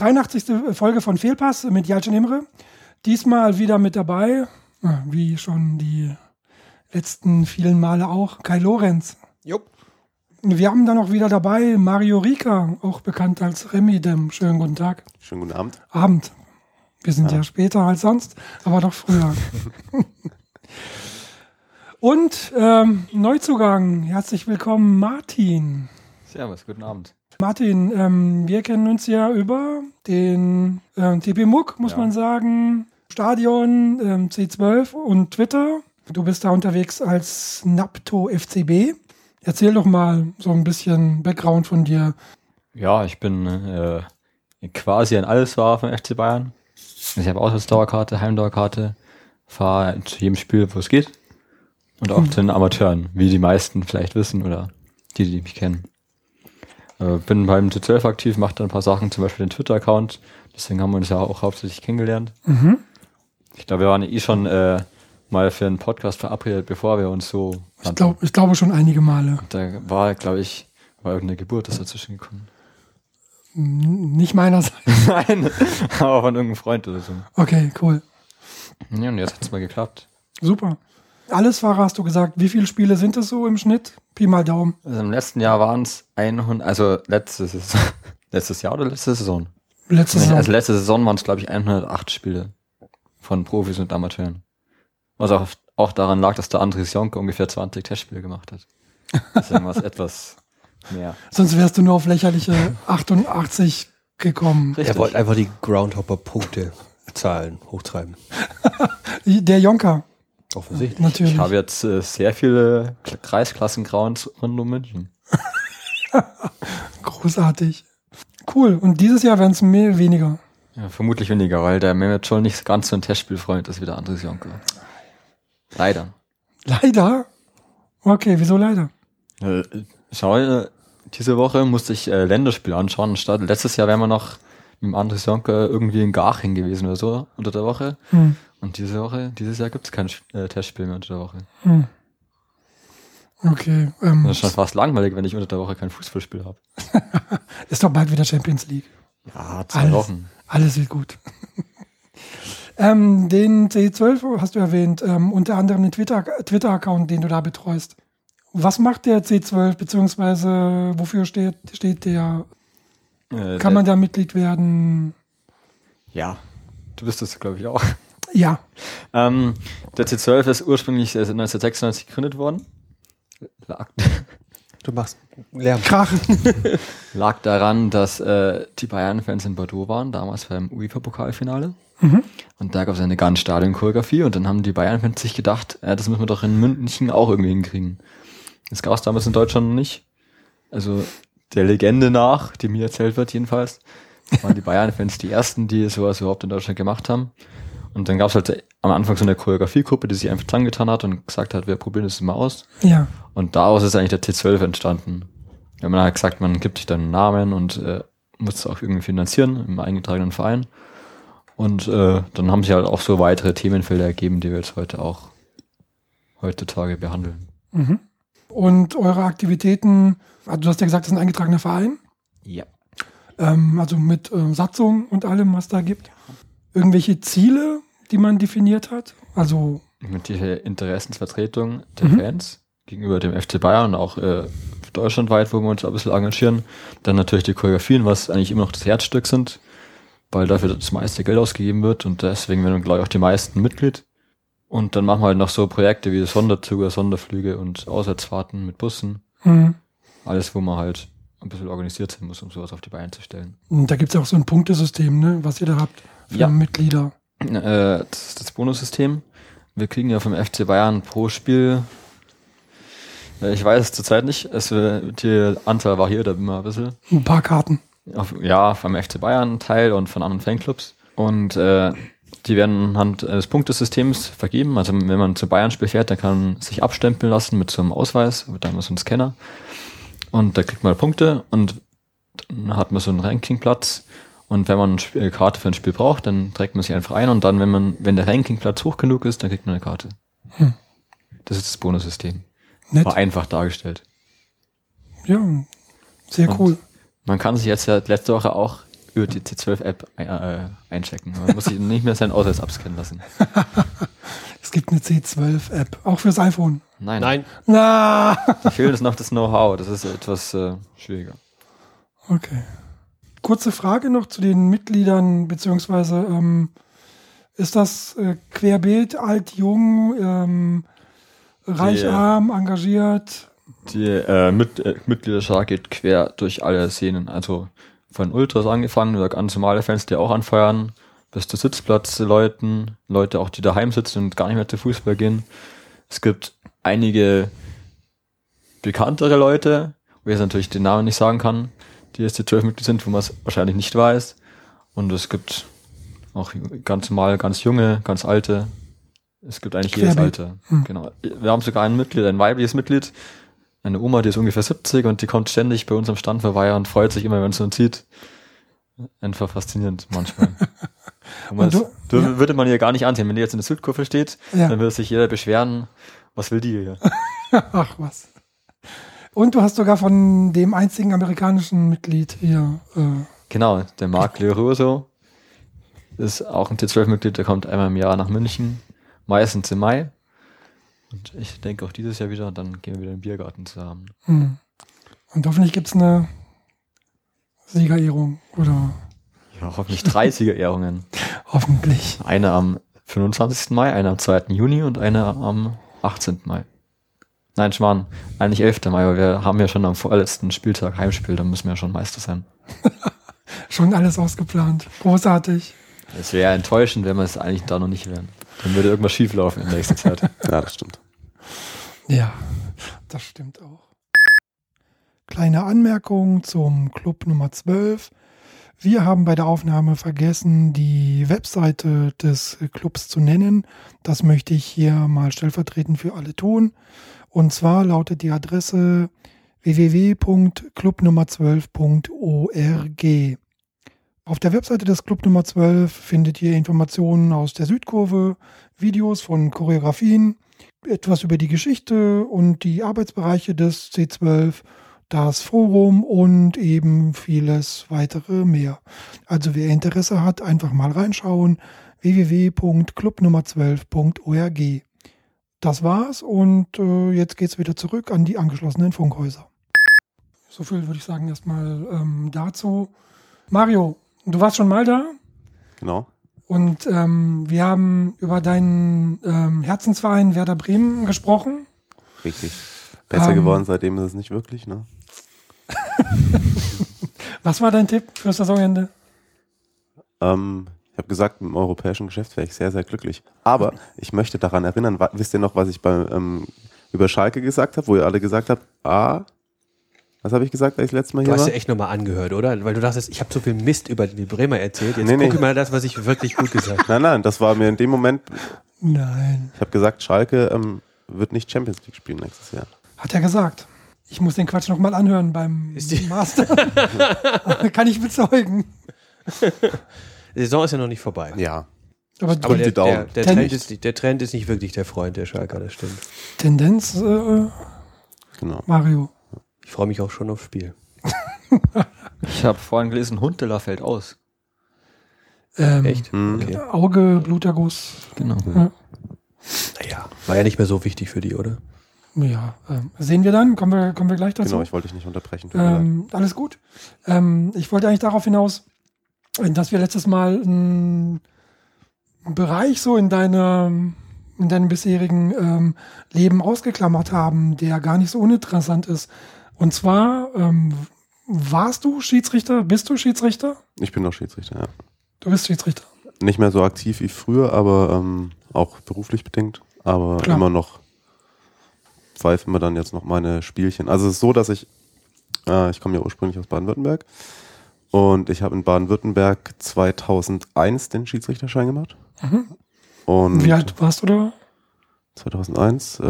83. Folge von Fehlpass mit Jalcin Imre. Diesmal wieder mit dabei, wie schon die letzten vielen Male auch, Kai Lorenz. Jupp. Wir haben dann auch wieder dabei Mario Rika, auch bekannt als Remidem. Schönen guten Tag. Schönen guten Abend. Abend. Wir sind ja, ja später als sonst, aber doch früher. Und ähm, Neuzugang, herzlich willkommen, Martin. Servus, guten Abend. Martin, ähm, wir kennen uns ja über den äh, TP Muck, muss ja. man sagen, Stadion, ähm, C12 und Twitter. Du bist da unterwegs als Napto FCB. Erzähl doch mal so ein bisschen Background von dir. Ja, ich bin äh, quasi ein Allesfahrer vom FC Bayern. Ich habe Auswärtsdauerkarte, Heimdauerkarte, fahre zu jedem Spiel, wo es geht. Und auch hm. zu den Amateuren, wie die meisten vielleicht wissen oder die, die mich kennen. Äh, bin beim T12 aktiv, mache da ein paar Sachen, zum Beispiel den Twitter-Account. Deswegen haben wir uns ja auch hauptsächlich kennengelernt. Mhm. Ich glaube, wir waren eh schon äh, mal für einen Podcast verabredet, bevor wir uns so. Ich, glaub, ich glaube schon einige Male. Da war, glaube ich, war irgendeine Geburt ist dazwischen gekommen. Nicht meinerseits. Nein, aber von irgendeinem Freund oder so. Okay, cool. Ja, und jetzt hat es mal geklappt. Super. Alles Fahrer hast du gesagt. Wie viele Spiele sind es so im Schnitt? Pi mal Daumen. Also im letzten Jahr waren es 100, also letztes, letztes Jahr oder letzte Saison? Letzte Saison. Also letzte Saison waren es, glaube ich, 108 Spiele von Profis und Amateuren. Was auch, auch daran lag, dass der Andres Jonke ungefähr 20 Testspiele gemacht hat. Deswegen war es etwas mehr. Sonst wärst du nur auf lächerliche 88 gekommen. Richtig. Er wollte einfach die Groundhopper-Punkte Zahlen hochtreiben. der Jonker. Offensichtlich. Natürlich. Ich habe jetzt äh, sehr viele Kreisklassen Grauens rund um München. Großartig. Cool. Und dieses Jahr werden es mehr weniger. Ja, vermutlich weniger, weil der Mehmet Scholl nicht ganz so ein Testspielfreund ist wie der Andres Jonke. Leider. Leider? Okay, wieso leider? Äh, schau, äh, diese Woche musste ich äh, Länderspiel anschauen. Statt letztes Jahr wären wir noch dem Andres Jonke irgendwie in Garching gewesen oder so unter der Woche. Hm. Und diese Woche, dieses Jahr gibt es kein äh, Testspiel mehr unter der Woche. Hm. Okay. Ähm, das ist schon fast langweilig, wenn ich unter der Woche kein Fußballspiel habe. ist doch bald wieder Champions League. Ja, zwei alles, Wochen. Alles wird gut. ähm, den C12 hast du erwähnt, ähm, unter anderem den Twitter-Account, Twitter den du da betreust. Was macht der C12, beziehungsweise wofür steht, steht der? Äh, Kann man da Mitglied werden? Ja, du bist das, glaube ich, auch. Ja. Ähm, der C12 ist ursprünglich 1996 gegründet worden. Lag, du machst Lärm. Krachen. Lag daran, dass äh, die Bayern-Fans in Bordeaux waren, damals beim UEFA-Pokalfinale. Mhm. Und da gab es eine ganz Stadion-Choreografie und dann haben die Bayern-Fans sich gedacht, äh, das müssen wir doch in München auch irgendwie hinkriegen. Das gab es damals in Deutschland noch nicht. Also der Legende nach, die mir erzählt wird jedenfalls, waren die Bayern-Fans die ersten, die sowas überhaupt in Deutschland gemacht haben. Und dann gab es halt am Anfang so eine Choreografiegruppe, die sich einfach zusammengetan hat und gesagt hat, wir probieren das mal aus. Ja. Und daraus ist eigentlich der T12 entstanden. Ja, man hat gesagt, man gibt sich dann einen Namen und äh, muss es auch irgendwie finanzieren im eingetragenen Verein. Und äh, dann haben sich halt auch so weitere Themenfelder ergeben, die wir jetzt heute auch heutzutage behandeln. Mhm. Und eure Aktivitäten, also du hast ja gesagt, das ist ein eingetragener Verein. Ja. Ähm, also mit äh, Satzung und allem, was da gibt. Irgendwelche Ziele, die man definiert hat? Also. Mit der Interessensvertretung der mhm. Fans gegenüber dem FC Bayern und auch äh, deutschlandweit, wo wir uns ein bisschen engagieren. Dann natürlich die Choreografien, was eigentlich immer noch das Herzstück sind, weil dafür das meiste Geld ausgegeben wird und deswegen werden, glaube ich, auch die meisten Mitglied. Und dann machen wir halt noch so Projekte wie Sonderzüge, Sonderflüge und Auswärtsfahrten mit Bussen. Mhm. Alles, wo man halt ein bisschen organisiert sein muss, um sowas auf die Beine zu stellen. Und da gibt es ja auch so ein Punktesystem, ne, was ihr da habt für ja. Mitglieder. Äh, das ist das Bonussystem. Wir kriegen ja vom FC Bayern pro Spiel, äh, ich weiß es zurzeit nicht, es, die Anzahl variiert da immer ein bisschen. Ein paar Karten. Auf, ja, vom FC Bayern Teil und von anderen Fanclubs. Und äh, die werden anhand des Punktesystems vergeben. Also wenn man zum Bayern-Spiel fährt, dann kann man sich abstempeln lassen mit so einem Ausweis, mit einem so einem Scanner. Und da kriegt man Punkte und dann hat man so einen Rankingplatz. Und wenn man eine Karte für ein Spiel braucht, dann trägt man sich einfach ein und dann, wenn man, wenn der Rankingplatz hoch genug ist, dann kriegt man eine Karte. Hm. Das ist das Bonussystem. Nett. War einfach dargestellt. Ja, sehr und cool. Man kann sich jetzt ja letzte Woche auch über die C12-App äh, einchecken. Man muss sich nicht mehr seinen Ausweis abscannen lassen. Es gibt eine C12-App, auch fürs iPhone. Nein, Nein, Na, da fehlt es noch das Know-how. Das ist etwas äh, schwieriger. okay. Kurze Frage noch zu den Mitgliedern, beziehungsweise ähm, ist das äh, querbeet, alt, jung, ähm, reich, Die, äh, arm, engagiert? Die äh, Mit äh, Mitgliederschar geht quer durch alle Szenen. Also von Ultras angefangen, oder ganz normale Fans, die auch anfeuern, bis zu Sitzplatzleuten, Leute auch, die daheim sitzen und gar nicht mehr zu Fußball gehen. Es gibt einige bekanntere Leute, wo ich jetzt natürlich den Namen nicht sagen kann, die jetzt die 12 Mitglieder sind, wo man es wahrscheinlich nicht weiß. Und es gibt auch ganz normal, ganz junge, ganz alte. Es gibt eigentlich jedes. Alter. Hm. Genau. Wir haben sogar ein Mitglied, ein weibliches Mitglied, eine Oma, die ist ungefähr 70 und die kommt ständig bei uns am Stand vorbei und freut sich immer, wenn sie uns sieht. Einfach faszinierend manchmal. Und Und ja. Würde man ihr gar nicht ansehen. Wenn die jetzt in der Südkurve steht, Ja. dann würde sich jeder beschweren, was will die hier? Ach was. Und du hast sogar von dem einzigen amerikanischen Mitglied hier. Äh, Genau, der Marc Leroso ist auch ein T12-Mitglied, der kommt einmal im Jahr nach München, meistens im Mai. Und ich denke auch dieses Jahr wieder, dann gehen wir wieder in den Biergarten zusammen. hm. Und hoffentlich gibt es eine Siegerehrung. Oder Ja, hoffentlich drei Siegerehrungen. hoffentlich. Eine am 25. Mai, eine am 2. Juni und eine am 18. Mai. Nein, Schmarrn, eigentlich 11. Mai, weil wir haben ja schon am vorletzten Spieltag Heimspiel, da müssen wir ja schon Meister sein. Schon alles ausgeplant. Großartig. Es wäre enttäuschend, wenn wir es eigentlich da noch nicht wären. Dann würde irgendwas schieflaufen in nächster Zeit. Ja, das stimmt. Ja, das stimmt auch. Kleine Anmerkung zum Club Nummer 12. Wir haben bei der Aufnahme vergessen, die Webseite des Clubs zu nennen. Das möchte ich hier mal stellvertretend für alle tun. Und zwar lautet die Adresse www.clubnummer12.org. Auf der Webseite des Club Nummer 12 findet ihr Informationen aus der Südkurve, Videos von Choreografien, etwas über die Geschichte und die Arbeitsbereiche des C12, das Forum und eben vieles weitere mehr. Also wer Interesse hat, einfach mal reinschauen www.clubnummer12.org. Das war's und äh, jetzt geht's wieder zurück an die angeschlossenen Funkhäuser. So viel würde ich sagen erstmal ähm, dazu. Mario, du warst schon mal da? Genau. Und ähm, wir haben über deinen ähm, Herzensverein Werder Bremen gesprochen. Richtig. Besser Ähm. geworden seitdem ist es nicht wirklich, ne? Was war dein Tipp fürs Saisonende? Ähm, ich habe gesagt, im europäischen Geschäft wäre ich sehr, sehr glücklich. Aber ich möchte daran erinnern, wisst ihr noch, was ich bei, ähm, über Schalke gesagt habe, wo ihr alle gesagt habt, ah, was habe ich gesagt, als ich letztes Mal du hier hast war? ja echt nochmal angehört, oder? Weil du dachtest, ich habe so viel Mist über die Bremer erzählt. Jetzt Nee, nee. gucke mal das, was ich wirklich gut gesagt habe. Nein, nein, das war mir in dem Moment, Nein. ich habe gesagt, Schalke ähm, wird nicht Champions League spielen nächstes Jahr. Hat er gesagt. Ich muss den Quatsch nochmal anhören beim Ist die- Master. Kann ich bezeugen. Die Saison ist ja noch nicht vorbei. Ja. Aber, Aber der, der, der, Ten- Trend ist, nicht- der Trend ist nicht wirklich der Freund der Schalker, das stimmt. Tendenz, äh, Genau. Mario. Ich freue mich auch schon aufs Spiel. Ich habe vorhin gelesen, Huntela fällt aus. Ähm, Echt? Hm. Okay. Auge, Bluterguss. Genau. Naja, war ja nicht mehr so wichtig für die, oder? Ja, ähm, sehen wir dann. Kommen wir, kommen wir gleich dazu. Genau, ich wollte dich nicht unterbrechen. Ähm, alles gut. Ähm, ich wollte eigentlich darauf hinaus, dass wir letztes Mal einen Bereich so in deinem, in deinem bisherigen ähm, Leben ausgeklammert haben, der gar nicht so uninteressant ist. Und zwar, ähm, warst du Schiedsrichter? Bist du Schiedsrichter? Ich bin noch Schiedsrichter, ja. Du bist Schiedsrichter. Nicht mehr so aktiv wie früher, aber ähm, auch beruflich bedingt. Aber Klar. immer noch pfeifen wir dann jetzt noch meine Spielchen. Also es ist so, dass ich, äh, ich komme ja ursprünglich aus Baden-Württemberg und ich habe in Baden-Württemberg 2001 den Schiedsrichterschein gemacht. Und Wie alt warst du da? 2001, äh,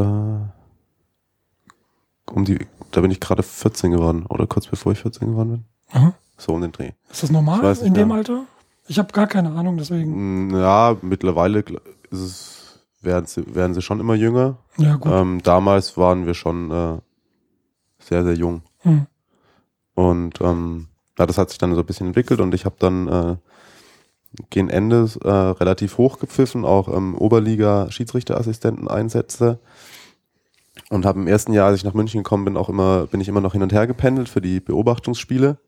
um die, da bin ich gerade 14 geworden oder kurz bevor ich 14 geworden bin. Aha. So um den Dreh. Ist das normal in dem mehr. Alter? Ich habe gar keine Ahnung, deswegen. Ja, mittlerweile ist es, werden, sie, werden sie schon immer jünger. Ja, gut. Ähm, damals waren wir schon äh, sehr, sehr jung. Hm. Und ähm, ja, das hat sich dann so ein bisschen entwickelt und ich habe dann äh, gegen Ende äh, relativ hoch gepfiffen, auch im Oberliga-Schiedsrichterassistenten Einsätze. Und habe im ersten Jahr, als ich nach München gekommen bin, auch immer, bin ich immer noch hin und her gependelt für die Beobachtungsspiele.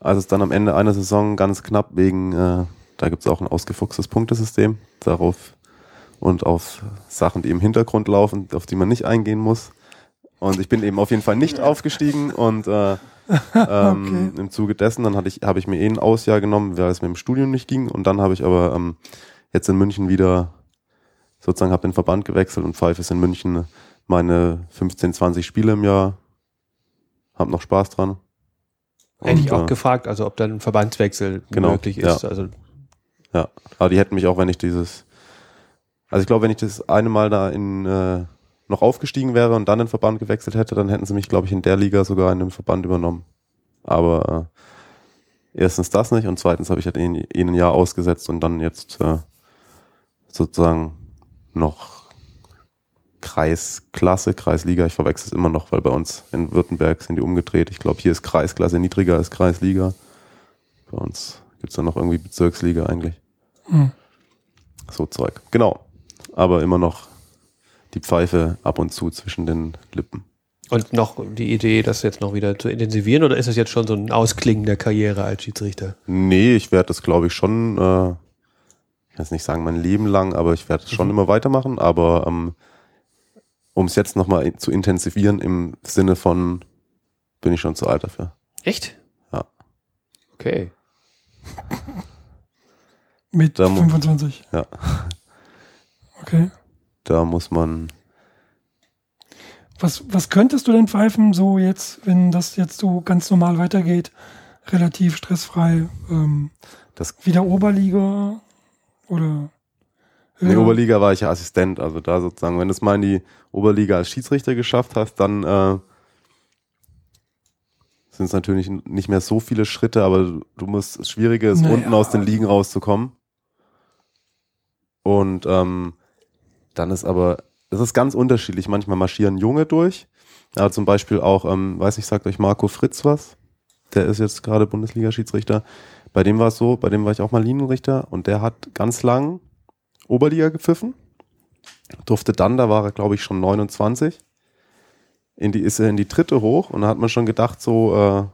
Als es dann am Ende einer Saison ganz knapp wegen, äh, da gibt es auch ein ausgefuchstes Punktesystem, darauf und auf Sachen, die im Hintergrund laufen, auf die man nicht eingehen muss. Und ich bin eben auf jeden Fall nicht aufgestiegen und äh, ähm, okay. im Zuge dessen, dann hatte ich, habe ich mir eh ein Ausjahr genommen, weil es mir im Studium nicht ging. Und dann habe ich aber ähm, jetzt in München wieder sozusagen habe den Verband gewechselt und pfeife es in München meine 15, 20 Spiele im Jahr. Hab noch Spaß dran. Hätte ich auch äh, gefragt, also ob dann ein Verbandswechsel genau, möglich ist. Ja. Also ja, aber die hätten mich auch, wenn ich dieses, also ich glaube, wenn ich das eine Mal da in äh, noch aufgestiegen wäre und dann den Verband gewechselt hätte, dann hätten sie mich, glaube ich, in der Liga sogar in dem Verband übernommen. Aber äh, erstens das nicht und zweitens habe ich halt ihnen ein Jahr ausgesetzt und dann jetzt äh, sozusagen noch Kreisklasse, Kreisliga. Ich verwechsel es immer noch, weil bei uns in Württemberg sind die umgedreht. Ich glaube, hier ist Kreisklasse niedriger als Kreisliga. Bei uns gibt es dann noch irgendwie Bezirksliga eigentlich. Hm. So Zeug. Genau. Aber immer noch die Pfeife ab und zu zwischen den Lippen. Und noch die Idee, das jetzt noch wieder zu intensivieren oder ist es jetzt schon so ein Ausklingen der Karriere als Schiedsrichter? Nee, ich werde das glaube ich schon, äh, ich kann es nicht sagen mein Leben lang, aber ich werde es schon mhm. immer weitermachen. Aber ähm, um es jetzt nochmal zu intensivieren im Sinne von, bin ich schon zu alt dafür. Echt? Ja. Okay. Mit da 25. Ja. Okay. Da muss man. Was, was könntest du denn pfeifen, so jetzt, wenn das jetzt so ganz normal weitergeht, relativ stressfrei? Ähm, das wieder Oberliga oder? In der Oberliga war ich ja Assistent, also da sozusagen, wenn du es mal in die Oberliga als Schiedsrichter geschafft hast, dann äh, sind es natürlich nicht mehr so viele Schritte, aber du musst, das Schwierige ist, naja. unten aus den Ligen rauszukommen. Und ähm, dann ist aber, das ist ganz unterschiedlich. Manchmal marschieren Junge durch. Ja, zum Beispiel auch, ähm, weiß nicht, sagt euch Marco Fritz was? Der ist jetzt gerade Bundesliga-Schiedsrichter. Bei dem war es so, bei dem war ich auch mal Linienrichter und der hat ganz lang Oberliga gepfiffen. Durfte dann, da war er glaube ich schon 29, in die, ist er in die dritte hoch und da hat man schon gedacht, so äh,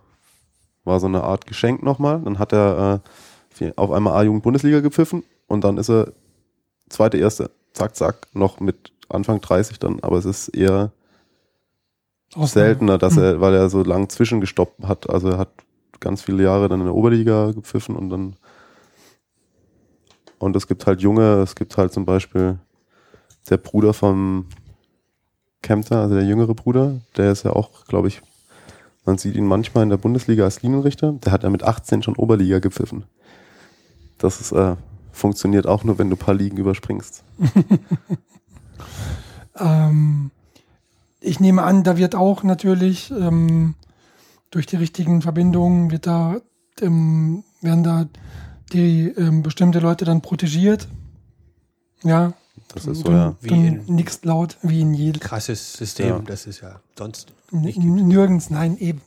war so eine Art Geschenk nochmal. Dann hat er äh, auf einmal A-Jugend Bundesliga gepfiffen und dann ist er zweite, erste, zack, zack, noch mit Anfang 30 dann, aber es ist eher Ausnahme. seltener, dass hm. er, weil er so lang zwischengestoppt hat. Also er hat ganz viele Jahre dann in der Oberliga gepfiffen und dann und es gibt halt junge, es gibt halt zum Beispiel der Bruder vom Kempter, also der jüngere Bruder, der ist ja auch, glaube ich, man sieht ihn manchmal in der Bundesliga als Linienrichter. Der hat ja mit 18 schon Oberliga gepfiffen. Das ist, äh, funktioniert auch nur, wenn du ein paar Ligen überspringst. ähm, ich nehme an, da wird auch natürlich ähm, durch die richtigen Verbindungen wird da ähm, werden da die ähm, bestimmte Leute dann protegiert. Ja. Das ist so, ja. Wie in nichts laut, wie in jedem. Krasses System, ja. das ist ja sonst nicht Nirgends, nein, eben.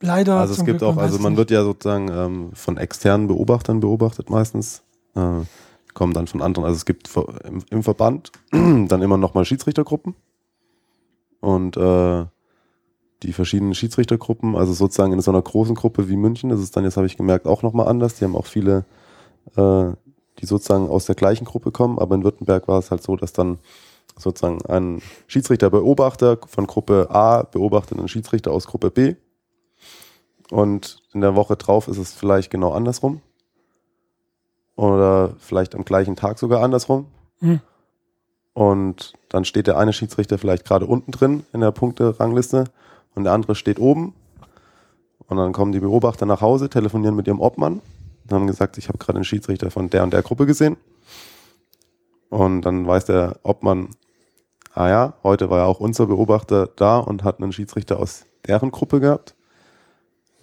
Also, leider. Also es gibt Glück, auch, also man wird ja sozusagen ähm, von externen Beobachtern beobachtet meistens. Äh, kommen dann von anderen. Also es gibt im, im Verband dann immer nochmal Schiedsrichtergruppen. Und äh, die verschiedenen Schiedsrichtergruppen, also sozusagen in so einer großen Gruppe wie München, das ist dann, jetzt habe ich gemerkt, auch nochmal anders. Die haben auch viele, äh, die sozusagen aus der gleichen Gruppe kommen, aber in Württemberg war es halt so, dass dann sozusagen ein Schiedsrichterbeobachter von Gruppe A beobachtet einen Schiedsrichter aus Gruppe B. Und in der Woche drauf ist es vielleicht genau andersrum. Oder vielleicht am gleichen Tag sogar andersrum. Mhm. Und dann steht der eine Schiedsrichter vielleicht gerade unten drin in der Punkte-Rangliste und der andere steht oben. Und dann kommen die Beobachter nach Hause, telefonieren mit ihrem Obmann und haben gesagt, ich habe gerade einen Schiedsrichter von der und der Gruppe gesehen. Und dann weiß der Obmann, ah ja, heute war ja auch unser Beobachter da und hat einen Schiedsrichter aus deren Gruppe gehabt.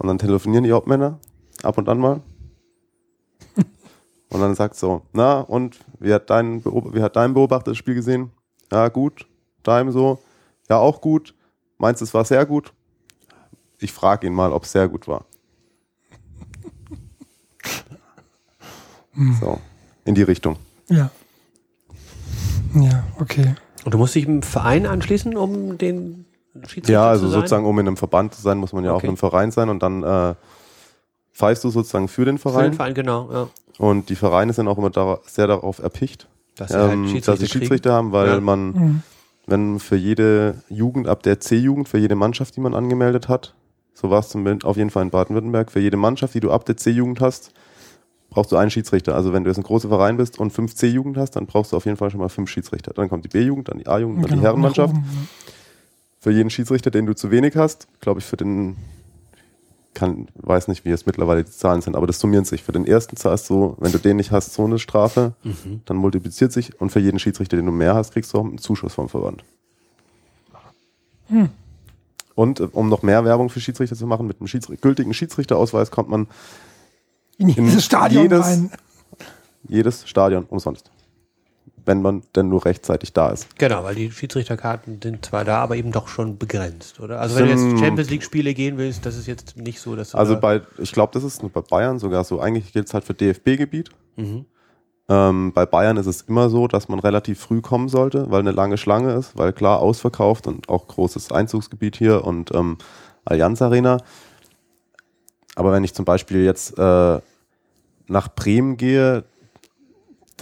Und dann telefonieren die Obmänner ab und an mal. Und dann sagt so, na, und wie hat dein, wie hat dein Beobachter das Spiel gesehen? Ja, gut. Deinem so? Ja, auch gut. Meinst du, es war sehr gut? ich frage ihn mal, ob es sehr gut war. So, in die Richtung. Ja. Ja, okay. Und du musst dich im Verein anschließen, um den Schiedsrichter Ja, also zu sein? sozusagen, um in einem Verband zu sein, muss man ja auch Okay. in einem Verein sein und dann äh, pfeifst du sozusagen für den Für Verein. den Verein, genau. Ja. Und die Vereine sind auch immer dara sehr darauf erpicht, Dass sie halt ähm, Schiedsrichter dass sie kriegen. Schiedsrichter haben, weil Ja. man, Mhm. wenn für jede Jugend, ab der C-Jugend, für jede Mannschaft, die man angemeldet hat, so war es zumindest auf jeden Fall in Baden-Württemberg, für jede Mannschaft, die du ab der C-Jugend hast, brauchst du einen Schiedsrichter. Also wenn du jetzt ein großer Verein bist und fünf C-Jugend hast, dann brauchst du auf jeden Fall schon mal fünf Schiedsrichter. Dann kommt die B-Jugend, dann die A-Jugend, dann die Genau, Herrenmannschaft. nach oben, Für jeden Schiedsrichter, den du zu wenig hast, glaube ich, für den kann, weiß nicht, wie es mittlerweile die Zahlen sind, aber das summiert sich. Für den ersten zahlst du, wenn du den nicht hast, so eine Strafe, Mhm. dann multipliziert sich und für jeden Schiedsrichter, den du mehr hast, kriegst du auch einen Zuschuss vom Verband. Hm. Und äh, um noch mehr Werbung für Schiedsrichter zu machen, mit einem Schiedsri gültigen Schiedsrichterausweis kommt man In In jedes Stadion jedes- rein. jedes Stadion umsonst. Wenn man denn nur rechtzeitig da ist. Genau, weil die Schiedsrichterkarten sind zwar da, aber eben doch schon begrenzt, oder? Also wenn du jetzt Champions League Spiele gehen willst, das ist jetzt nicht so, dass du Also bei, ich glaube, das ist nur bei Bayern sogar so. Eigentlich gilt es halt für DFB-Gebiet. Mhm. Ähm, bei Bayern ist es immer so, dass man relativ früh kommen sollte, weil eine lange Schlange ist, weil klar ausverkauft und auch großes Einzugsgebiet hier und ähm, Allianz Arena. Aber wenn ich zum Beispiel jetzt äh, nach Bremen gehe,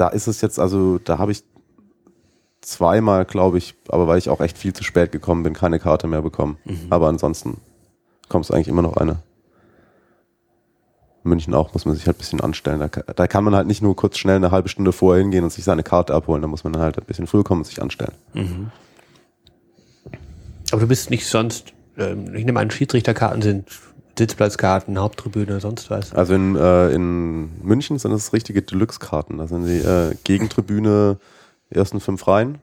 da ist es jetzt, also da habe ich zweimal, glaube ich, aber weil ich auch echt viel zu spät gekommen bin, keine Karte mehr bekommen. Aber ansonsten kommst du eigentlich immer noch eine. München auch, muss man sich halt ein bisschen anstellen. Da, da kann man halt nicht nur kurz schnell eine halbe Stunde vorher hingehen und sich seine Karte abholen. Da muss man halt ein bisschen früher kommen und sich anstellen. Aber du bist nicht sonst, ähm, ich nehme an, Schiedsrichterkarten sind Sitzplatzkarten, Haupttribüne, sonst was. Also in, äh, in München sind es richtige Deluxe-Karten. Da sind die äh, Gegentribüne ersten fünf Reihen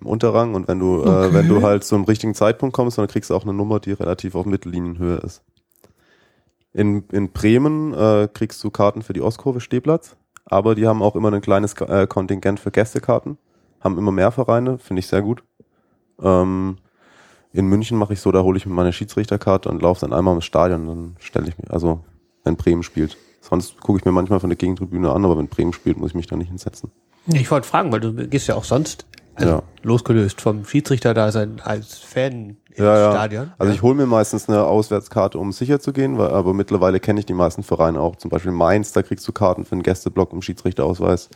im Unterrang und wenn du, äh, Okay. wenn du halt zum richtigen Zeitpunkt kommst, dann kriegst du auch eine Nummer, die relativ auf Mittellinienhöhe ist. In, in Bremen äh, kriegst du Karten für die Ostkurve Stehplatz, aber die haben auch immer ein kleines äh, Kontingent für Gästekarten, haben immer mehr Vereine, finde ich sehr gut. Ähm, in München mache ich so, da hole ich mir meine Schiedsrichterkarte und laufe dann einmal ins Stadion, dann stelle ich mich, also wenn Bremen spielt. Sonst gucke ich mir manchmal von der Gegentribüne an, aber wenn Bremen spielt, muss ich mich da nicht hinsetzen. Ich wollte fragen, weil du gehst ja auch sonst, also Ja. losgelöst vom Schiedsrichter da sein als Fan im Ja, ja. Stadion. Also ich hole mir meistens eine Auswärtskarte, um sicher zu gehen, weil, aber mittlerweile kenne ich die meisten Vereine auch. Zum Beispiel Mainz, da kriegst du Karten für einen Gästeblock im Schiedsrichterausweis.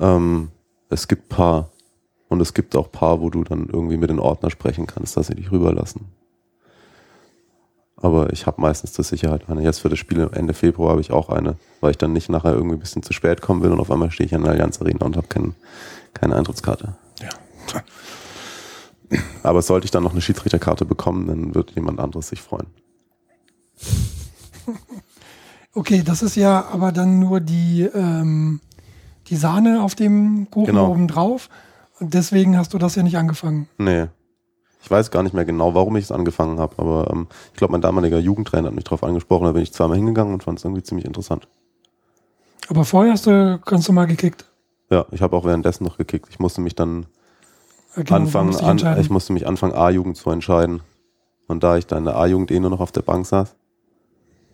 Ähm, es gibt paar und es gibt auch paar, wo du dann irgendwie mit den Ordner sprechen kannst, dass sie dich rüberlassen. Aber ich habe meistens zur Sicherheit eine. Jetzt für das Spiel Ende Februar habe ich auch eine, weil ich dann nicht nachher irgendwie ein bisschen zu spät kommen will und auf einmal stehe ich an der Allianz Arena und habe kein, keine Eintrittskarte. Ja. Aber sollte ich dann noch eine Schiedsrichterkarte bekommen, dann wird jemand anderes sich freuen. Okay, das ist ja aber dann nur die, ähm, die Sahne auf dem Kuchen Genau. oben drauf. Deswegen hast du das ja nicht angefangen. Nee. Ich weiß gar nicht mehr genau, warum ich es angefangen habe, aber ähm, ich glaube, mein damaliger Jugendtrainer hat mich darauf angesprochen, da bin ich zweimal hingegangen und fand es irgendwie ziemlich interessant. Aber vorher hast du ganz normal gekickt. Ja, ich habe auch währenddessen noch gekickt. Ich musste mich dann genau, anfangen, an, ich musste mich anfangen, A-Jugend zu entscheiden. Und da ich da in der A-Jugend eh nur noch auf der Bank saß,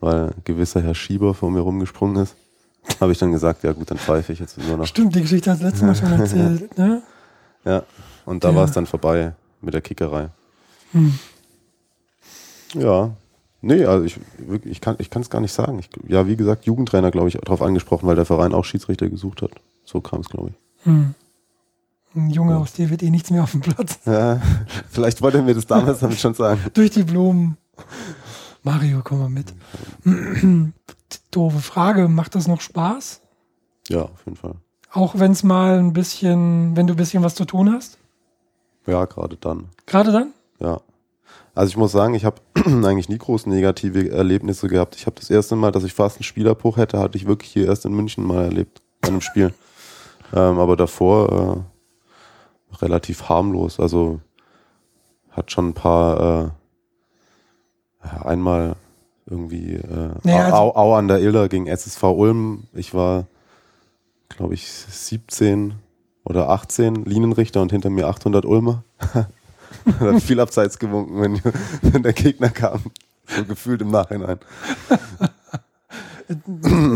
weil ein gewisser Herr Schieber vor mir rumgesprungen ist, habe ich dann gesagt, ja gut, dann pfeife ich jetzt nur noch. Stimmt, die Geschichte hast du letztes Mal schon erzählt. Ne? Ja. Und da Ja. war es dann vorbei mit der Kickerei. Hm. Ja. Nee, also ich, ich kann es gar nicht sagen. Ich, ja, wie gesagt, Jugendtrainer, glaube ich, darauf angesprochen, weil der Verein auch Schiedsrichter gesucht hat. So kam es, glaube ich. Hm. Ein Junge aus dir wird eh nichts mehr auf dem Platz. Ja, vielleicht wollte er mir das damals damit schon sagen. Durch die Blumen. Mario, komm mal mit. Doofe Frage, macht das noch Spaß? Ja, auf jeden Fall. Auch wenn es mal ein bisschen, wenn du ein bisschen was zu tun hast? Ja, gerade dann. Gerade dann? Ja. Also ich muss sagen, ich habe eigentlich nie groß negative Erlebnisse gehabt. Ich habe das erste Mal, dass ich fast einen Spielerbruch hätte, hatte ich wirklich hier erst in München mal erlebt, bei einem Spiel. Ähm, aber davor äh, relativ harmlos. Also hat schon ein paar, äh, einmal irgendwie äh, Naja, also- Au, Au an der Iller gegen SSV Ulm. Ich war, glaube ich, 17 oder 18 Linienrichter und hinter mir 800 Ulmer. Er hat viel abseits gewunken, wenn, wenn der Gegner kam. So gefühlt im Nachhinein.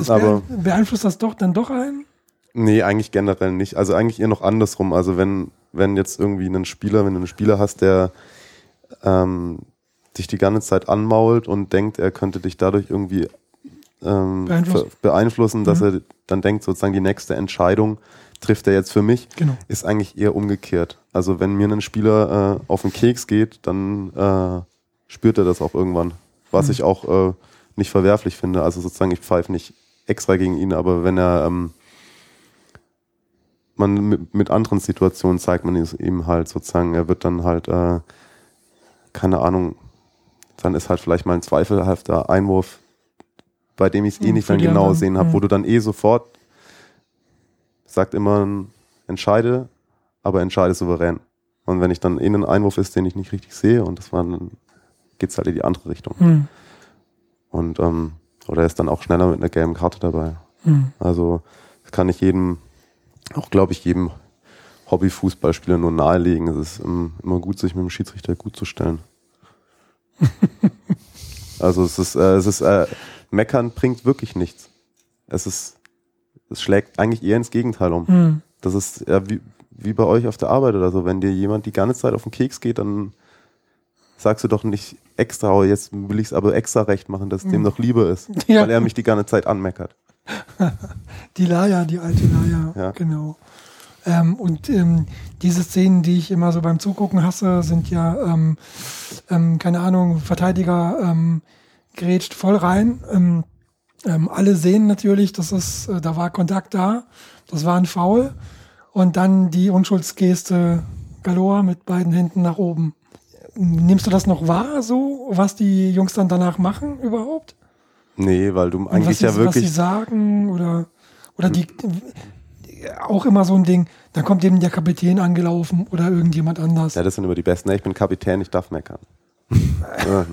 Aber- be- beeinflusst das doch dann doch einen? Nee, eigentlich generell nicht. Also eigentlich eher noch andersrum. Also wenn, wenn jetzt irgendwie einen Spieler, wenn du einen Spieler hast, der ähm, dich die ganze Zeit anmault und denkt, er könnte dich dadurch irgendwie ähm, Beeinflussen. beeinflussen, dass er dann denkt, sozusagen die nächste Entscheidung trifft er jetzt für mich, Genau. ist eigentlich eher umgekehrt. Also wenn mir ein Spieler äh, auf den Keks geht, dann äh, spürt er das auch irgendwann. Was ich auch äh, nicht verwerflich finde. Also sozusagen, ich pfeife nicht extra gegen ihn, aber wenn er ähm, man mit, mit anderen Situationen zeigt man es ihm halt sozusagen, er wird dann halt, äh, keine Ahnung, dann ist halt vielleicht mal ein zweifelhafter Einwurf, bei dem ich es eh Hm, nicht dann genau anderen. sehen habe, Hm. wo du dann eh sofort sagt immer, entscheide, aber entscheide souverän. Und wenn ich dann eh einen Einwurf ist, den ich nicht richtig sehe, und das war dann geht's halt in die andere Richtung. Hm. Und ähm, oder er ist dann auch schneller mit einer gelben Karte dabei. Hm. Also das kann ich jedem, auch glaube ich, jedem Hobby-Fußballspieler nur nahelegen. Es ist ähm, immer gut, sich mit dem Schiedsrichter gut zu stellen. also es ist, äh, es ist, äh, meckern bringt wirklich nichts. Es ist, es schlägt eigentlich eher ins Gegenteil um. Hm. Das ist ja wie, wie bei euch auf der Arbeit oder so. Wenn dir jemand die ganze Zeit auf den Keks geht, dann sagst du doch nicht extra, oh, jetzt will ich es aber extra recht machen, dass es dem noch lieber ist, Ja. weil er mich die ganze Zeit anmeckert. Die Laia, die alte Laia, Ja. genau. Ähm, und ähm, diese Szenen, die ich immer so beim Zugucken hasse, sind ja, ähm, ähm, keine Ahnung, Verteidiger ähm, grätscht voll rein. Ähm, ähm, alle sehen natürlich, dass es, äh, da war Kontakt da, das war ein Foul. Und dann die Unschuldsgeste Galore mit beiden Händen nach oben. Nimmst du das noch wahr, so, was die Jungs dann danach machen überhaupt? Nee, weil du eigentlich sie, ja was sie wirklich. sagen oder oder die auch immer so ein Ding, dann kommt eben der Kapitän angelaufen oder irgendjemand anders. Ja, das sind immer die besten. Ich bin Kapitän, ich darf meckern.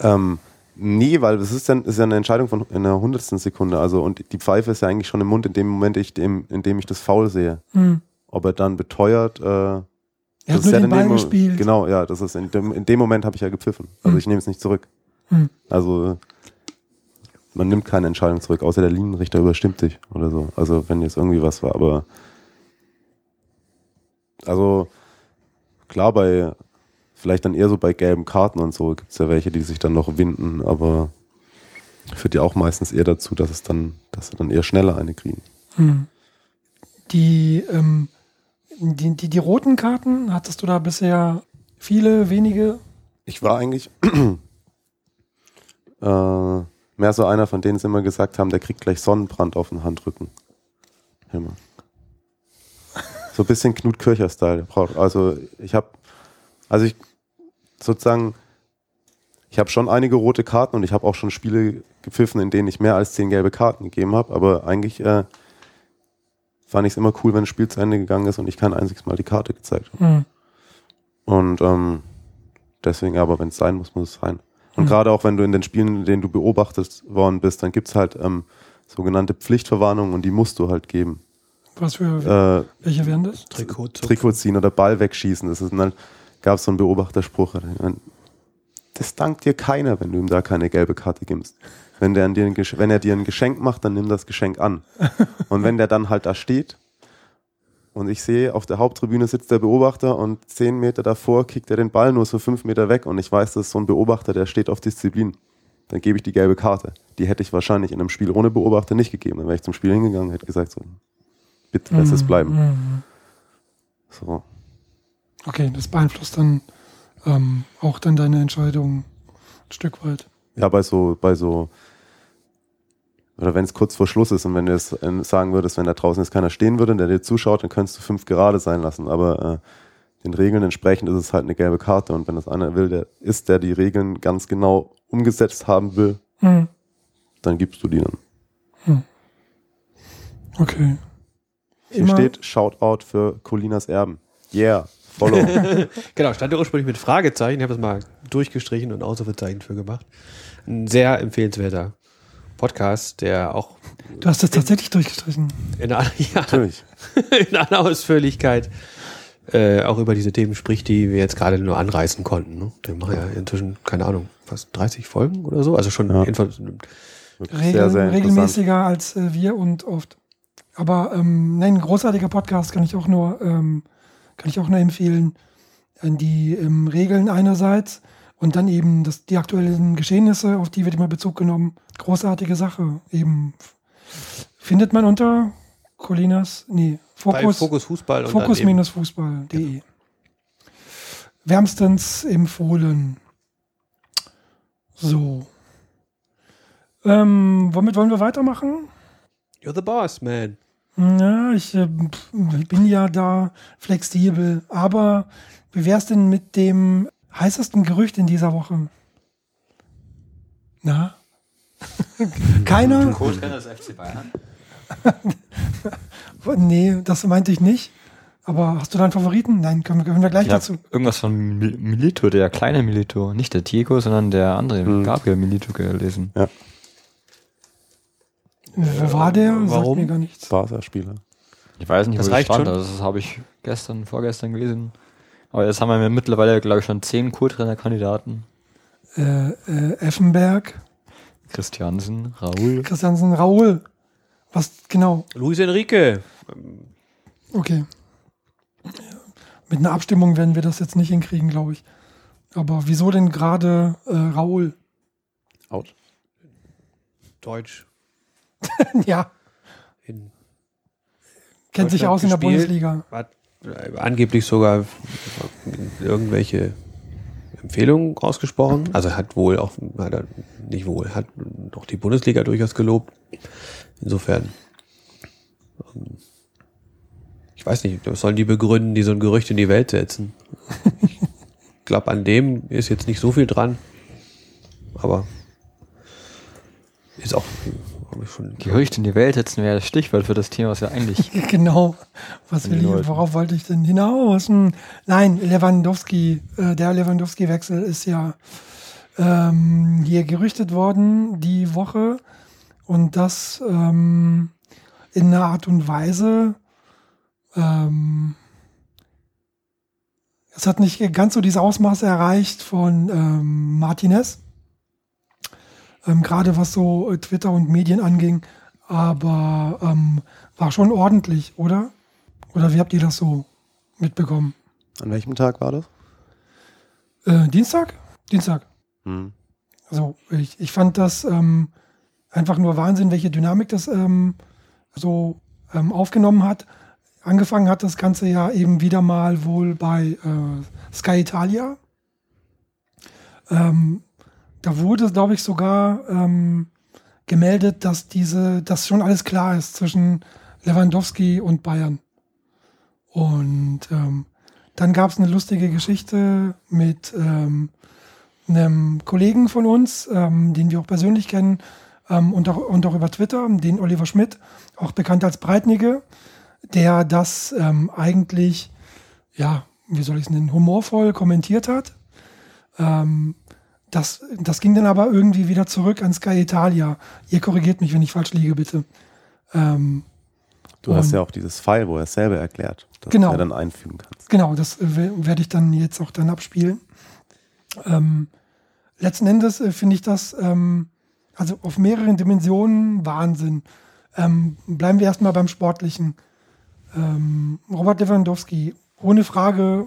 Ähm, nee, weil das ist ja, ist ja eine Entscheidung von einer hundertsten Sekunde. Also und die Pfeife ist ja eigentlich schon im Mund in dem Moment, ich dem, in dem ich das Foul sehe. Hm. Ob er dann beteuert. Äh, Er das hat ist nur ja den in Ball gespielt. Genau, ja, das ist in dem, in dem Moment habe ich ja gepfiffen. Also Hm. ich nehme es nicht zurück. Hm. Also man nimmt keine Entscheidung zurück, außer der Linienrichter überstimmt dich oder so. Also wenn jetzt irgendwie was war, aber also klar bei vielleicht dann eher so bei gelben Karten und so gibt es ja welche, die sich dann noch winden, aber führt ja auch meistens eher dazu, dass es dann, dass sie dann eher schneller eine kriegen. Hm. Die, ähm, die, die, die roten Karten, hattest du da bisher viele, wenige? Ich war eigentlich äh, mehr so einer von denen, die immer gesagt haben, der kriegt gleich Sonnenbrand auf den Handrücken. Immer. So ein bisschen Knut Kircher-Style. Also ich habe, also ich sozusagen, ich habe schon einige rote Karten und ich habe auch schon Spiele gepfiffen, in denen ich mehr als zehn gelbe Karten gegeben habe, aber eigentlich äh, fand ich es immer cool, wenn ein Spiel zu Ende gegangen ist und ich kein einziges Mal die Karte gezeigt habe. Hm. Und ähm, deswegen, aber wenn es sein muss, muss es sein. Und Mhm. gerade auch wenn du in den Spielen, in denen du beobachtet worden bist, dann gibt's halt ähm, sogenannte Pflichtverwarnungen und die musst du halt geben. Was für, Äh, welche wären das? Trikot. Trikot ziehen oder Ball wegschießen. Das ist dann gab es so einen Beobachterspruch. Das dankt dir keiner, wenn du ihm da keine gelbe Karte gibst. Wenn, der dir ein, wenn er dir ein Geschenk macht, dann nimm das Geschenk an. Und wenn der dann halt da steht und ich sehe, auf der Haupttribüne sitzt der Beobachter und zehn Meter davor kickt er den Ball nur so fünf Meter weg und ich weiß, das ist so ein Beobachter, der steht auf Disziplin. Dann gebe ich die gelbe Karte. Die hätte ich wahrscheinlich in einem Spiel ohne Beobachter nicht gegeben. Dann wäre ich zum Spiel hingegangen und hätte gesagt, so, bitte lass es bleiben. Hm. So. Okay, das beeinflusst dann ähm, auch dann deine Entscheidung ein Stück weit. Ja, bei so, bei so, oder wenn es kurz vor Schluss ist und wenn du es äh, sagen würdest, wenn da draußen jetzt keiner stehen würde und der dir zuschaut, dann könntest du fünf gerade sein lassen. Aber äh, den Regeln entsprechend ist es halt eine gelbe Karte und wenn das einer will, der ist, der die Regeln ganz genau umgesetzt haben will, Hm. dann gibst du die dann. Okay. Hier Immer- steht Shoutout für Colinas Erben. Yeah, follow. Genau, stand ja ursprünglich mit Fragezeichen. Ich habe das mal durchgestrichen und Ausrufezeichen für gemacht. Ein sehr empfehlenswerter Podcast, der auch Du hast das tatsächlich durchgestrichen. in einer, ja, Natürlich. in aller Ausführlichkeit äh, auch über diese Themen spricht, die wir jetzt gerade nur anreißen konnten. Ne? Wir machen ja inzwischen, keine Ahnung, fast 30 Folgen oder so. Also schon Ja. jedenfalls Wirklich sehr, sehr regelmäßiger als äh, wir und oft. Aber ähm, nein, ein großartiger Podcast kann ich auch nur, ähm, kann ich auch nur empfehlen. Die ähm, Regeln einerseits und dann eben das, die aktuellen Geschehnisse, auf die wird immer Bezug genommen. Großartige Sache. Eben findet man unter Colinas, nee, Fokus, Fokus Fußball Fokus-Fußball.de. Wärmstens empfohlen. So. Ähm, womit wollen wir weitermachen? You're the boss, man. Ja, ich äh, bin ja da flexibel. Aber wie wär's denn mit dem heißesten Gerücht in dieser Woche? Na? Keiner? Co-Trainer des FC Bayern. Nee, das meinte ich nicht. Aber hast du da einen Favoriten? Nein, können, wir- können wir gleich Ich dazu. habe irgendwas von Mil- Milito, der kleine Milito. Nicht der Diego, sondern der andere, Hm. Gabriel Milito gelesen. Wo war der? Sagt warum? mir gar nichts. Barca-Spieler. Ich weiß nicht, Das wo das reicht stand. schon? Also das habe ich gestern, vorgestern gelesen. Aber jetzt haben wir mittlerweile, glaube ich, schon zehn Co-Trainer-Kandidaten. Äh, äh, Effenberg, Christiansen, Raoul. Christiansen, Raoul. Was genau? Luis Enrique. Okay. Mit einer Abstimmung werden wir das jetzt nicht hinkriegen, glaube ich. Aber wieso denn gerade äh, Raoul? Out. Deutsch. ja, In, kennt sich aus in der. Bundesliga. hat äh, angeblich sogar irgendwelche Empfehlungen ausgesprochen. Also hat wohl auch, hat er nicht wohl, hat auch die Bundesliga durchaus gelobt. Insofern, ähm, ich weiß nicht, was sollen die begründen, die so ein Gerücht in die Welt setzen? Ich glaube, an dem ist jetzt nicht so viel dran, aber ist auch ich schon Gerücht in die Welt setzen wäre das Stichwort für das Thema, was wir eigentlich. Genau. Was will ich, worauf wollte ich denn hinaus? Hm, Nein, Lewandowski, äh, der Lewandowski-Wechsel ist ja ähm, hier gerüchtet worden die Woche und das ähm, in einer Art und Weise, ähm, es hat nicht ganz so diese Ausmaße erreicht von ähm, Martinez, ähm, gerade was so äh, Twitter und Medien anging, aber ähm, war schon ordentlich, oder? Oder wie habt ihr das so mitbekommen? An welchem Tag war das? Äh, Dienstag? Dienstag. Hm. Also ich, ich fand das ähm, einfach nur Wahnsinn, welche Dynamik das ähm, so ähm, aufgenommen hat. Angefangen hat das Ganze ja eben wieder mal wohl bei äh, Sky Italia. Ähm, da wurde, glaube ich, sogar ähm, gemeldet, dass diese, dass schon alles klar ist zwischen Lewandowski und Bayern. Und ähm, dann gab es eine lustige Geschichte mit ähm, einem Kollegen von uns, ähm, den wir auch persönlich kennen ähm, und, auch, und auch über Twitter, den Oliver Schmidt, auch bekannt als Breitnige, der das ähm, eigentlich, ja, wie soll ich es nennen, humorvoll kommentiert hat. Das, das ging dann aber irgendwie wieder zurück an Sky Italia. Ihr korrigiert mich, wenn ich falsch liege, bitte. Ähm, Du hast ja auch dieses File, wo er es selber erklärt, das Genau. du dann einfügen kannst. Genau, das äh, we- werde ich dann jetzt auch dann abspielen. Ähm, letzten Endes äh, finde ich das ähm, also auf mehreren Dimensionen Wahnsinn. Ähm, bleiben wir erstmal beim Sportlichen. Ähm, Robert Lewandowski, ohne Frage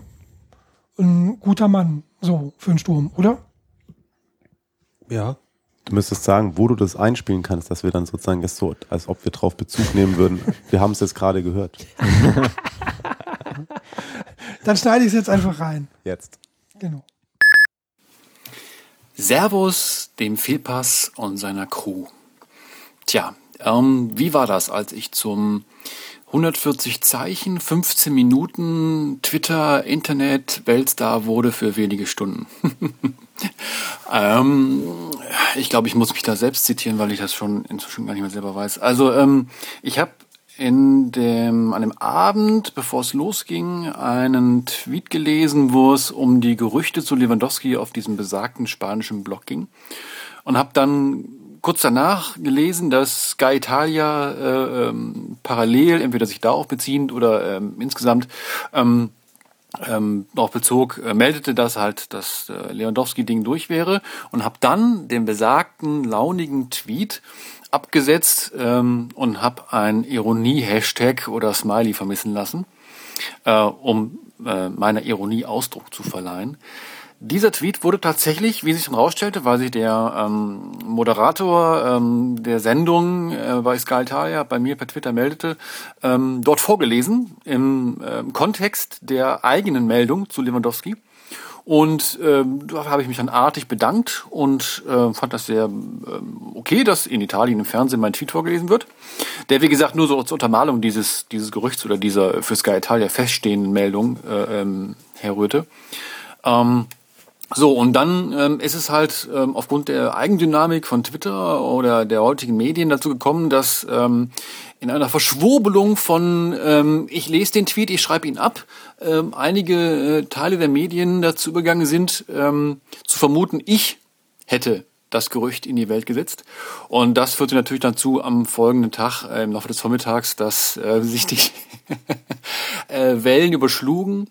ein guter Mann, so für einen Sturm, oder? Ja. Du müsstest sagen, wo du das einspielen kannst, dass wir dann sozusagen das so, als ob wir drauf Bezug nehmen würden. Wir haben es jetzt gerade gehört. Dann schneide ich es jetzt einfach rein. Jetzt. Genau. Servus, dem Fehlpass und seiner Crew. Tja, ähm, wie war das, als ich zum 140 Zeichen, 15 Minuten Twitter, Internet, Weltstar wurde für wenige Stunden? ähm, ich glaube, ich muss mich da selbst zitieren, weil ich das schon inzwischen gar nicht mehr selber weiß. Also, ähm, ich habe in dem, an dem Abend, bevor es losging, einen Tweet gelesen, wo es um die Gerüchte zu Lewandowski auf diesem besagten spanischen Blog ging. Und habe dann kurz danach gelesen, dass Sky Italia äh, ähm, parallel, entweder sich darauf beziehend oder ähm, insgesamt, ähm, ähm, darauf bezog, äh, meldete, dass halt das äh, Lewandowski-Ding durch wäre und habe dann den besagten launigen Tweet abgesetzt ähm, und habe ein Ironie-Hashtag oder Smiley vermissen lassen, äh, um äh, meiner Ironie Ausdruck zu verleihen. Dieser Tweet wurde tatsächlich, wie sich dann rausstellte, weil sich der ähm, Moderator ähm, der Sendung äh, bei Sky Italia bei mir per Twitter meldete, ähm, dort vorgelesen im äh, Kontext der eigenen Meldung zu Lewandowski. Und ähm, da habe ich mich dann artig bedankt und äh, fand das sehr ähm, okay, dass in Italien im Fernsehen mein Tweet vorgelesen wird. Der, wie gesagt, nur so zur Untermalung dieses, dieses Gerüchts oder dieser für Sky Italia feststehenden Meldung äh, ähm, herrührte. Ähm, so, und dann ähm, ist es halt ähm, aufgrund der Eigendynamik von Twitter oder der heutigen Medien dazu gekommen, dass ähm, in einer Verschwurbelung von ähm, ich lese den Tweet, ich schreibe ihn ab, ähm, einige äh, Teile der Medien dazu übergegangen sind, ähm, zu vermuten, ich hätte das Gerücht in die Welt gesetzt. Und das führte natürlich dazu am folgenden Tag, äh, im Laufe des Vormittags, dass äh, sich die äh, Wellen überschlugen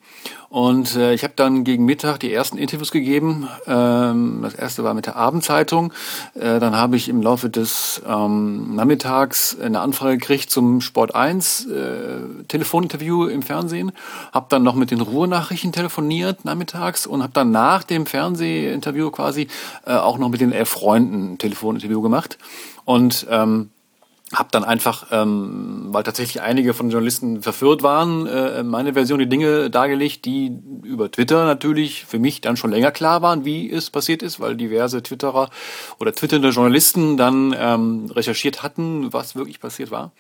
und äh, ich habe dann gegen Mittag die ersten Interviews gegeben. Ähm, das erste war mit der Abendzeitung. Äh, dann habe ich im Laufe des ähm, Nachmittags eine Anfrage gekriegt zum Sport 1 äh, Telefoninterview im Fernsehen. Habe dann noch mit den Ruhrnachrichten telefoniert nachmittags und habe dann nach dem Fernsehinterview quasi äh, auch noch mit den elf Freunden ein Telefoninterview gemacht. Und ähm, habe dann einfach, ähm, weil tatsächlich einige von den Journalisten verführt waren, äh, meine Version die Dinge dargelegt, die über Twitter natürlich für mich dann schon länger klar waren, wie es passiert ist, weil diverse Twitterer oder twitternde Journalisten dann ähm, recherchiert hatten, was wirklich passiert war.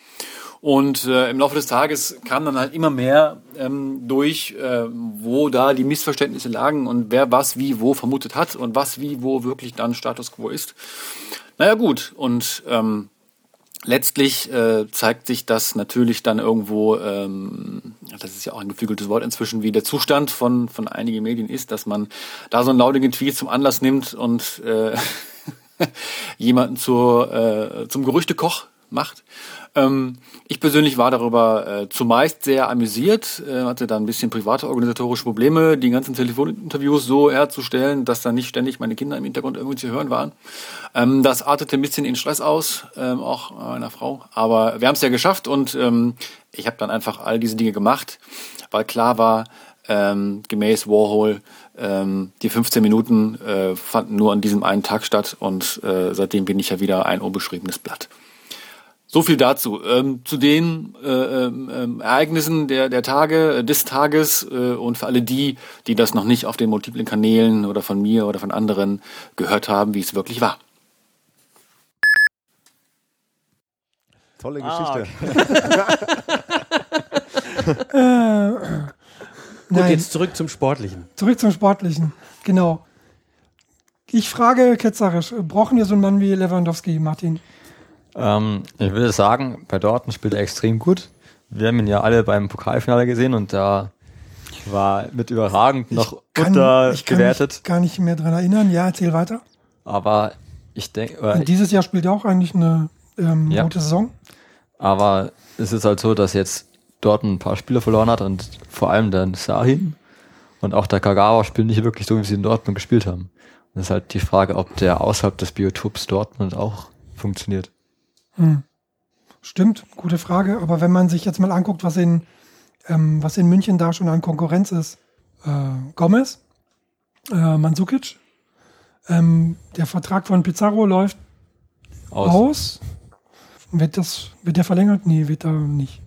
Und äh, im Laufe des Tages kam dann halt immer mehr ähm, durch, äh, wo da die Missverständnisse lagen und wer was wie wo vermutet hat und was wie wo wirklich dann Status quo ist. Naja gut, und ähm, letztlich äh, zeigt sich das natürlich dann irgendwo, ähm, das ist ja auch ein geflügeltes Wort inzwischen, wie der Zustand von, von einigen Medien ist, dass man da so einen lautigen Tweet zum Anlass nimmt und äh, jemanden zur, äh, zum Gerüchtekoch macht. Ähm, ich persönlich war darüber äh, zumeist sehr amüsiert, äh, hatte da ein bisschen private organisatorische Probleme, die ganzen Telefoninterviews so herzustellen, dass da nicht ständig meine Kinder im Hintergrund irgendwie zu hören waren. Ähm, das artete ein bisschen in Stress aus, ähm, auch meiner Frau. Aber wir haben es ja geschafft und ähm, ich habe dann einfach all diese Dinge gemacht, weil klar war, ähm, gemäß Warhol, ähm, die 15 Minuten äh, fanden nur an diesem einen Tag statt und äh, seitdem bin ich ja wieder ein unbeschriebenes Blatt. So viel dazu. Ähm, zu den äh, ähm, Ereignissen der, der Tage, äh, des Tages äh, und für alle die, die das noch nicht auf den multiplen Kanälen oder von mir oder von anderen gehört haben, wie es wirklich war. Tolle Geschichte. Äh, Gut, jetzt zurück zum Sportlichen. zurück zum Sportlichen. Genau. Ich frage ketzerisch, brauchen wir so einen Mann wie Lewandowski, Martin? Ähm, ich würde sagen, bei Dortmund spielt er extrem gut. Wir haben ihn ja alle beim Pokalfinale gesehen und da war mit überragend noch ich kann mich untergewertet. gar nicht mehr dran erinnern. Ja, erzähl weiter. Aber ich denke, dieses Jahr spielt er auch eigentlich eine ähm, Ja. gute Saison. aber es ist halt so, dass jetzt Dortmund ein paar Spieler verloren hat und vor allem dann Sahin und auch der Kagawa spielen nicht wirklich so, wie sie in Dortmund gespielt haben. Und das ist halt die Frage, ob der außerhalb des Biotops Dortmund auch funktioniert. Hm. Stimmt, gute Frage. Aber wenn man sich jetzt mal anguckt, was in, ähm, was in München da schon an Konkurrenz ist, äh, Gomez, äh, Mandzukic, ähm, der Vertrag von Pizarro läuft Aus. aus. Wird, das, wird der verlängert? Nee, wird er nicht.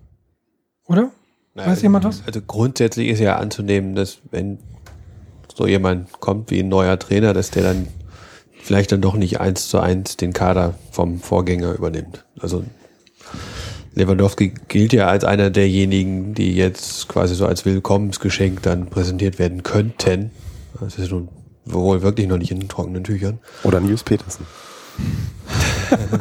Oder? Weiß jemand was? Also grundsätzlich ist ja anzunehmen, dass wenn so jemand kommt wie ein neuer Trainer, dass der dann vielleicht dann doch nicht eins zu eins den Kader vom Vorgänger übernimmt. Also Lewandowski gilt ja als einer derjenigen, die jetzt quasi so als Willkommensgeschenk dann präsentiert werden könnten. Das ist nun wohl wirklich noch nicht in trockenen Tüchern. Oder Nils Petersen.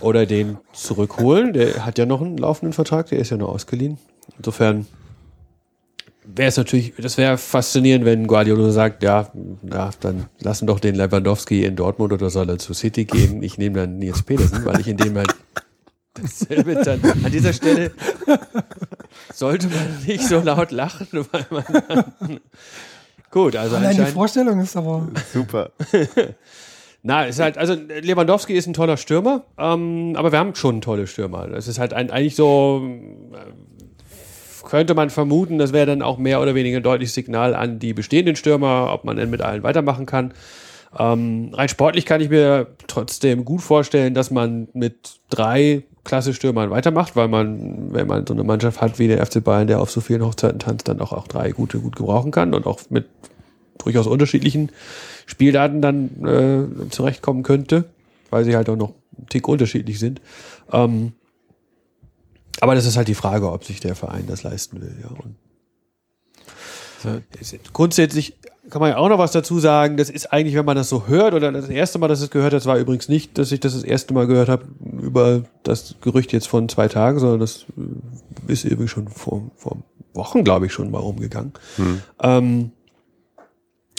Oder den zurückholen. Der hat ja noch einen laufenden Vertrag, der ist ja nur ausgeliehen. Insofern wäre es natürlich, das wäre faszinierend, wenn Guardiola sagt, ja, ja, dann lassen doch den Lewandowski in Dortmund oder soll er zu City gehen. Ich nehme dann Nils Petersen, weil ich in dem halt dasselbe dann an dieser Stelle sollte man nicht so laut lachen, weil man dann Gut, also Allein die Vorstellung ist aber. Super. na, ist halt, also Lewandowski ist ein toller Stürmer, ähm, aber wir haben schon tolle Stürmer. Das ist halt ein, eigentlich so, könnte man vermuten, das wäre dann auch mehr oder weniger ein deutliches Signal an die bestehenden Stürmer, ob man denn mit allen weitermachen kann. Ähm, rein sportlich kann ich mir trotzdem gut vorstellen, dass man mit drei klasse Stürmern weitermacht, weil man, wenn man so eine Mannschaft hat wie der FC Bayern, der auf so vielen Hochzeiten tanzt, dann auch, auch drei gute gut gebrauchen kann und auch mit durchaus unterschiedlichen Spieldaten dann äh, zurechtkommen könnte, weil sie halt auch noch einen Tick unterschiedlich sind. Ähm, aber das ist halt die Frage, ob sich der Verein das leisten will. Ja. Und grundsätzlich kann man ja auch noch was dazu sagen. Das ist eigentlich, wenn man das so hört, oder das erste Mal, dass es gehört das war übrigens nicht, dass ich das das erste Mal gehört habe über das Gerücht jetzt von zwei Tagen, sondern das äh, ist irgendwie schon vor, vor Wochen, glaube ich, schon mal rumgegangen. Hm. Ähm,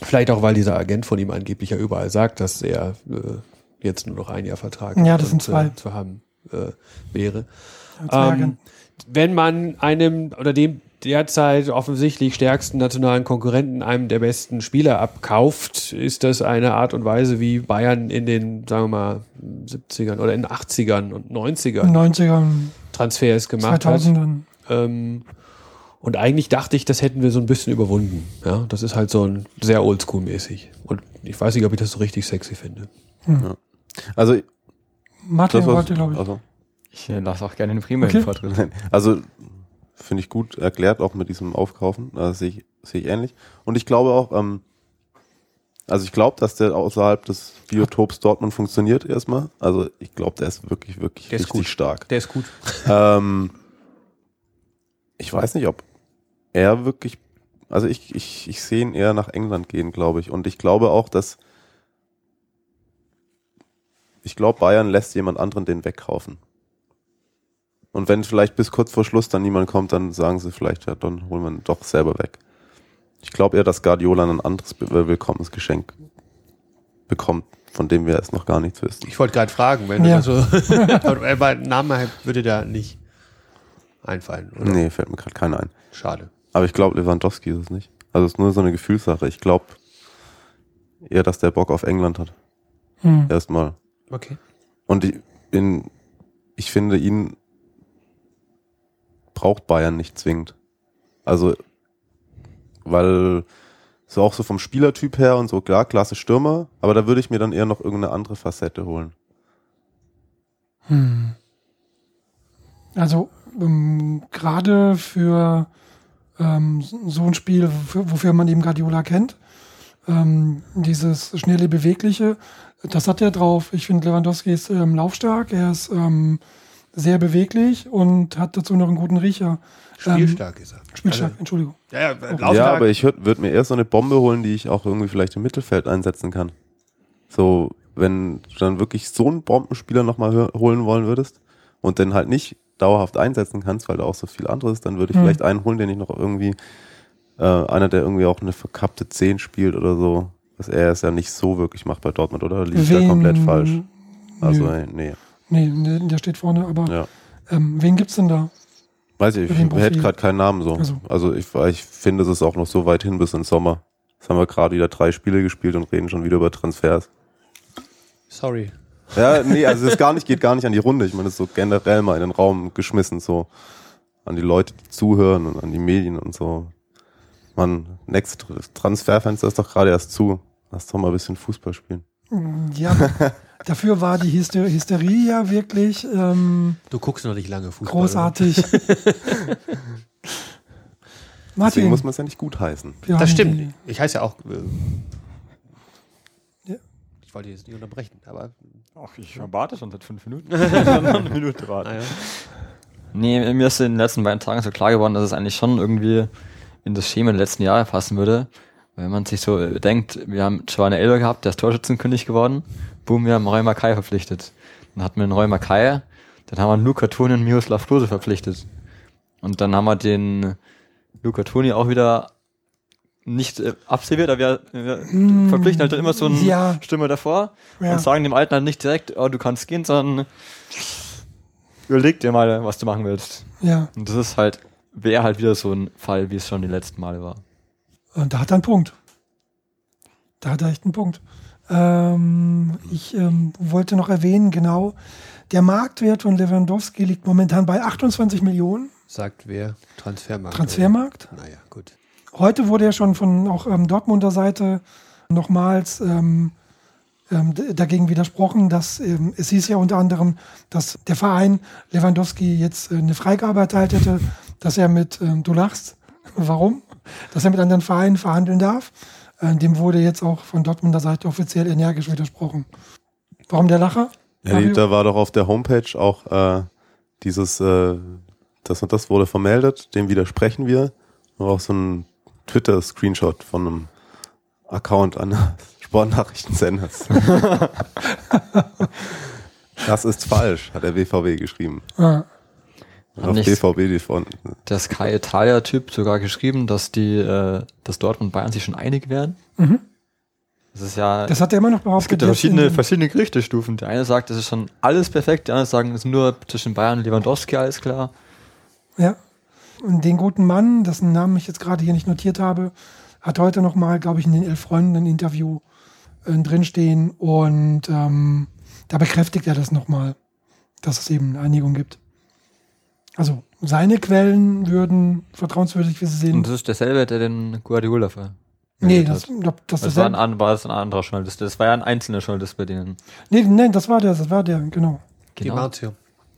vielleicht auch, weil dieser Agent von ihm angeblich ja überall sagt, dass er äh, jetzt nur noch ein Jahr Vertrag Ja, hat das sind zwei. Äh, zu haben äh, wäre. Ähm, wenn man einem oder dem derzeit offensichtlich stärksten nationalen Konkurrenten einem der besten Spieler abkauft, ist das eine Art und Weise, wie Bayern in den, sagen wir mal, 70ern oder in den 80ern und 90ern In den 90ern, Transfers gemacht hat. 2000ern. Ähm, und eigentlich dachte ich, das hätten wir so ein bisschen überwunden. Ja, das ist halt so ein sehr oldschool-mäßig. Und ich weiß nicht, ob ich das so richtig sexy finde. Also, Martin das war, wollte, glaube ich. also, Ich äh, lasse auch gerne den Bremen Okay. im Vortritt. Nein, also finde ich gut erklärt, auch mit diesem Aufkaufen. Das sehe ich, sehe ich ähnlich. Und ich glaube auch, ähm, also ich glaube, dass der außerhalb des Biotops Dortmund funktioniert erstmal. Also ich glaube, der ist wirklich, wirklich Der richtig gut. stark. Der ist gut. Ähm, ich weiß nicht, ob er wirklich, also ich, ich, ich sehe ihn eher nach England gehen, glaube ich. Und ich glaube auch, dass ich glaube, Bayern lässt jemand anderen den wegkaufen. Und wenn vielleicht bis kurz vor Schluss dann niemand kommt, dann sagen sie vielleicht, ja, dann holen wir ihn doch selber weg. Ich glaube eher, dass Guardiola ein anderes Be- Willkommensgeschenk bekommt, von dem wir jetzt noch gar nichts wissen. Ich wollte gerade fragen, wenn Ja. du das so. aber ein Name würde da nicht einfallen, oder? Nee, fällt mir gerade keiner ein. Schade. Aber ich glaube, Lewandowski ist es nicht. Also es ist nur so eine Gefühlssache. Ich glaube eher, dass der Bock auf England hat. Hm. Erstmal. Okay. Und ich, in, ich finde, ihn braucht Bayern nicht zwingend. Also, weil so auch so vom Spielertyp her und so, klar, klasse Stürmer, aber da würde ich mir dann eher noch irgendeine andere Facette holen. Hm. Also ähm, gerade für ähm, so ein Spiel, wofür, man eben Guardiola kennt, ähm, dieses schnelle, bewegliche, das hat er drauf. Ich finde, Lewandowski ist ähm, laufstark, er ist ähm, sehr beweglich und hat dazu noch einen guten Riecher. Spielstark ist er. Ähm, spielstark, Entschuldigung. Ja, ja. Ja, aber ich würde mir eher so eine Bombe holen, die ich auch irgendwie vielleicht im Mittelfeld einsetzen kann. So, wenn du dann wirklich so einen Bombenspieler nochmal holen wollen würdest und den halt nicht dauerhaft einsetzen kannst, weil da auch so viel anderes, dann würde ich Hm. vielleicht einen holen, den ich noch irgendwie, äh, einer, der irgendwie auch eine verkappte 10 spielt oder so. Was er es ja nicht so wirklich macht bei Dortmund, oder? Liegt da komplett falsch. Also, Nö. nee. Nee, der steht vorne, aber Ja. ähm, wen gibt's denn da? Weiß ich, ich hätte gerade keinen Namen so. Also. Also, ich, ich finde, es ist auch noch so weit hin bis in Sommer. Jetzt haben wir gerade wieder drei Spiele gespielt und reden schon wieder über Transfers. Sorry. Ja, nee, also es gar nicht, geht gar nicht an die Runde. Ich meine, das ist so generell mal in den Raum geschmissen, so an die Leute, die zuhören und an die Medien und so. Mann, Next Transferfenster ist doch gerade erst zu. Lass doch mal ein bisschen Fußball spielen. Ja, dafür war die Hyster Hysterie ja wirklich ähm, Du guckst noch nicht lange Fußball. großartig. Deswegen Martin, muss man es ja nicht gut heißen. Das stimmt. Ich heiße ja auch. Äh, Ja. Ich wollte jetzt nicht unterbrechen, aber. Ach, ich warte schon seit fünf Minuten. eine Minute warten. Naja. Nee, mir ist in den letzten beiden Tagen so klar geworden, dass es eigentlich schon irgendwie in das Schema der letzten Jahre passen würde. Wenn man sich so äh, denkt, wir haben Giovanni Elber gehabt, der ist Torschützenkönig geworden. Boom, wir haben Roy Mackay verpflichtet. Dann hatten wir einen Roy Mackay, dann haben wir einen Luca Toni und Miroslav Klose verpflichtet. Und dann haben wir den Luca Toni auch wieder nicht äh, absolviert, aber wir, wir verpflichten halt immer so eine Ja. Stimme davor Ja. und sagen dem Alten halt nicht direkt, oh, du kannst gehen, sondern überleg dir mal, was du machen willst. Ja, Und das ist halt wäre halt wieder so ein Fall, wie es schon die letzten Male war. Und da hat er einen Punkt. Da hat er echt einen Punkt. Ähm, ich ähm, wollte noch erwähnen, genau, der Marktwert von Lewandowski liegt momentan bei 28 Millionen. Sagt wer? Transfermarkt. Transfermarkt. Oder? Naja, gut. Heute wurde ja schon von auch ähm, Dortmunder Seite nochmals ähm, ähm, dagegen widersprochen, dass ähm, es hieß ja unter anderem, dass der Verein Lewandowski jetzt äh, eine Freigabe erteilt hätte, dass er mit, du lachst, warum? Dass er mit anderen Vereinen verhandeln darf. Äh, dem wurde jetzt auch von Dortmunder Seite offiziell energisch widersprochen. Warum der Lacher? Ja, da war doch auf der Homepage auch äh, dieses, äh, das und das wurde vermeldet, dem widersprechen wir. Und auch so ein Twitter-Screenshot von einem Account an Sportnachrichtensenders. das ist falsch, hat der BVW geschrieben. Ah. Und auf BVB die von. Der Sky Italia-Typ sogar geschrieben, dass die, äh, dass Dortmund und Bayern sich schon einig werden. Mhm. Das ist ja. Das hat er immer noch behauptet. Es gibt ja verschiedene, verschiedene Gerichtestufen. Der eine sagt, das ist schon alles perfekt, der andere sagen, es ist nur zwischen Bayern und Lewandowski alles klar. Ja. Und den guten Mann, dessen Namen ich jetzt gerade hier nicht notiert habe, hat heute nochmal, glaube ich, in den Elf Freunden ein Interview äh, drinstehen und ähm, da bekräftigt er das nochmal, dass es eben eine Einigung gibt. Also seine Quellen würden vertrauenswürdig, wie sie sehen. Und das ist derselbe, der den Guardiola ver. Nee, das, glaub, das, das war, ein, war das ein anderer Journalist. Das war ja ein einzelner Journalist bei denen. Nee, nee, das war der, das war der, genau. Die Marzio.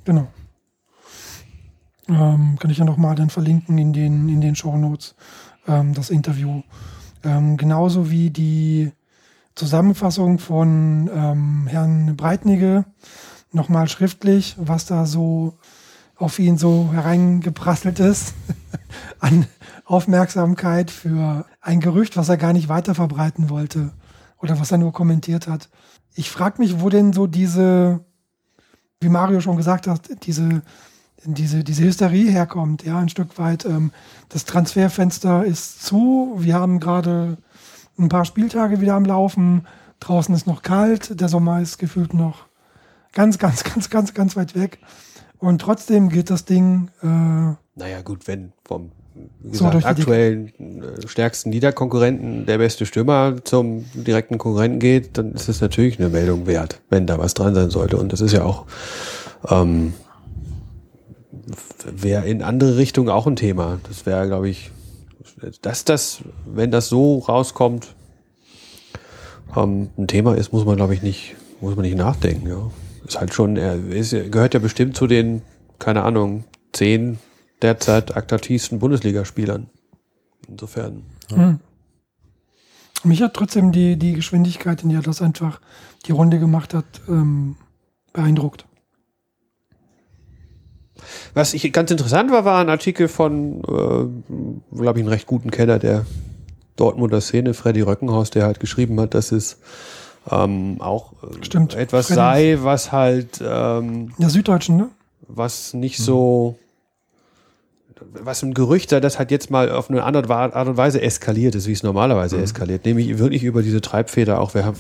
Genau. Ähm, kann ich ja nochmal dann verlinken in den, in den Show Notes, ähm, das Interview. Ähm, genauso wie die Zusammenfassung von ähm, Herrn Breitnige nochmal schriftlich, was da so auf ihn so hereingeprasselt ist an Aufmerksamkeit für ein Gerücht, was er gar nicht weiter verbreiten wollte oder was er nur kommentiert hat. Ich frage mich, wo denn so diese, wie Mario schon gesagt hat, diese, diese, diese Hysterie herkommt. Ja, ein Stück weit. Ähm, das Transferfenster ist zu. Wir haben gerade ein paar Spieltage wieder am Laufen. Draußen ist noch kalt. Der Sommer ist gefühlt noch ganz, ganz, ganz, ganz, ganz weit weg. Und trotzdem geht das Ding. Äh, naja, gut, wenn vom wie gesagt, so aktuellen äh, stärksten Niederkonkurrenten der beste Stürmer zum direkten Konkurrenten geht, dann ist es natürlich eine Meldung wert, wenn da was dran sein sollte. Und das ist ja auch ähm, wäre in andere Richtungen auch ein Thema. Das wäre, glaube ich, dass das, wenn das so rauskommt, ähm, ein Thema ist, muss man, glaube ich, nicht, muss man nicht nachdenken. Ja. Ist halt schon, er ist, gehört ja bestimmt zu den, keine Ahnung, zehn derzeit attraktivsten Bundesligaspielern. Insofern. Ja. Hm. Mich hat trotzdem die, die Geschwindigkeit, in der das einfach die Runde gemacht hat, ähm, beeindruckt. Was ich ganz interessant war, war ein Artikel von, äh, glaube ich, einen recht guten Kenner der Dortmunder Szene, Freddy Röckenhaus, der halt geschrieben hat, dass es ähm, auch äh, Stimmt, etwas sei, was halt ähm, der Süddeutschen, ne? Was nicht mhm. so was ein Gerücht sei, das halt jetzt mal auf eine andere Art und Weise eskaliert ist, wie es normalerweise mhm. eskaliert. Nämlich wirklich über diese Treibfeder auch, wir, haben,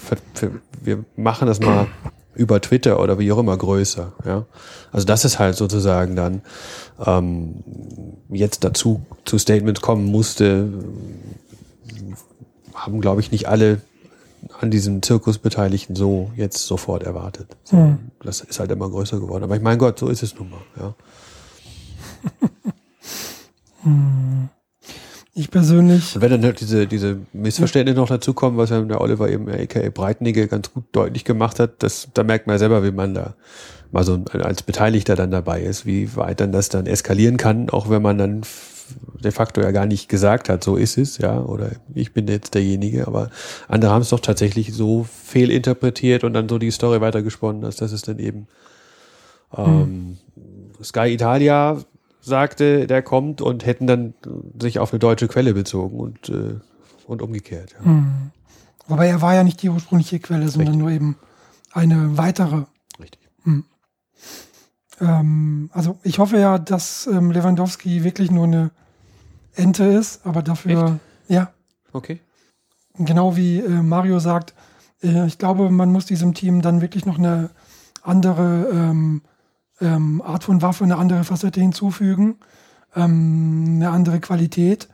wir machen das mal über Twitter oder wie auch immer größer. Ja? Also das ist halt sozusagen dann ähm, jetzt dazu zu Statements kommen musste, haben glaube ich nicht alle an diesem Zirkus Beteiligten so jetzt sofort erwartet. So, hm. Das ist halt immer größer geworden. Aber ich mein Gott, so ist es nun mal. Ja. hm. Ich persönlich. Und wenn dann halt diese, diese Missverständnisse noch dazukommen, was ja der Oliver eben, aka Breitnige, ganz gut deutlich gemacht hat, das, da merkt man ja selber, wie man da mal so als Beteiligter dann dabei ist, wie weit dann das dann eskalieren kann, auch wenn man dann de facto ja gar nicht gesagt hat, so ist es, ja, oder ich bin jetzt derjenige, aber andere haben es doch tatsächlich so fehlinterpretiert und dann so die Story weitergesponnen, dass das ist dann eben ähm, hm. Sky Italia sagte, der kommt und hätten dann sich auf eine deutsche Quelle bezogen und, äh, und umgekehrt. Ja. Hm. Wobei er war ja nicht die ursprüngliche Quelle, sondern Richtig. nur eben eine weitere. Richtig. Hm. Ähm, also ich hoffe ja, dass ähm, Lewandowski wirklich nur eine Ente ist, aber dafür, Echt? ja. Okay. Genau wie äh, Mario sagt, äh, ich glaube, man muss diesem Team dann wirklich noch eine andere ähm, ähm, Art von Waffe, eine andere Facette hinzufügen. ähm, eine andere Qualität.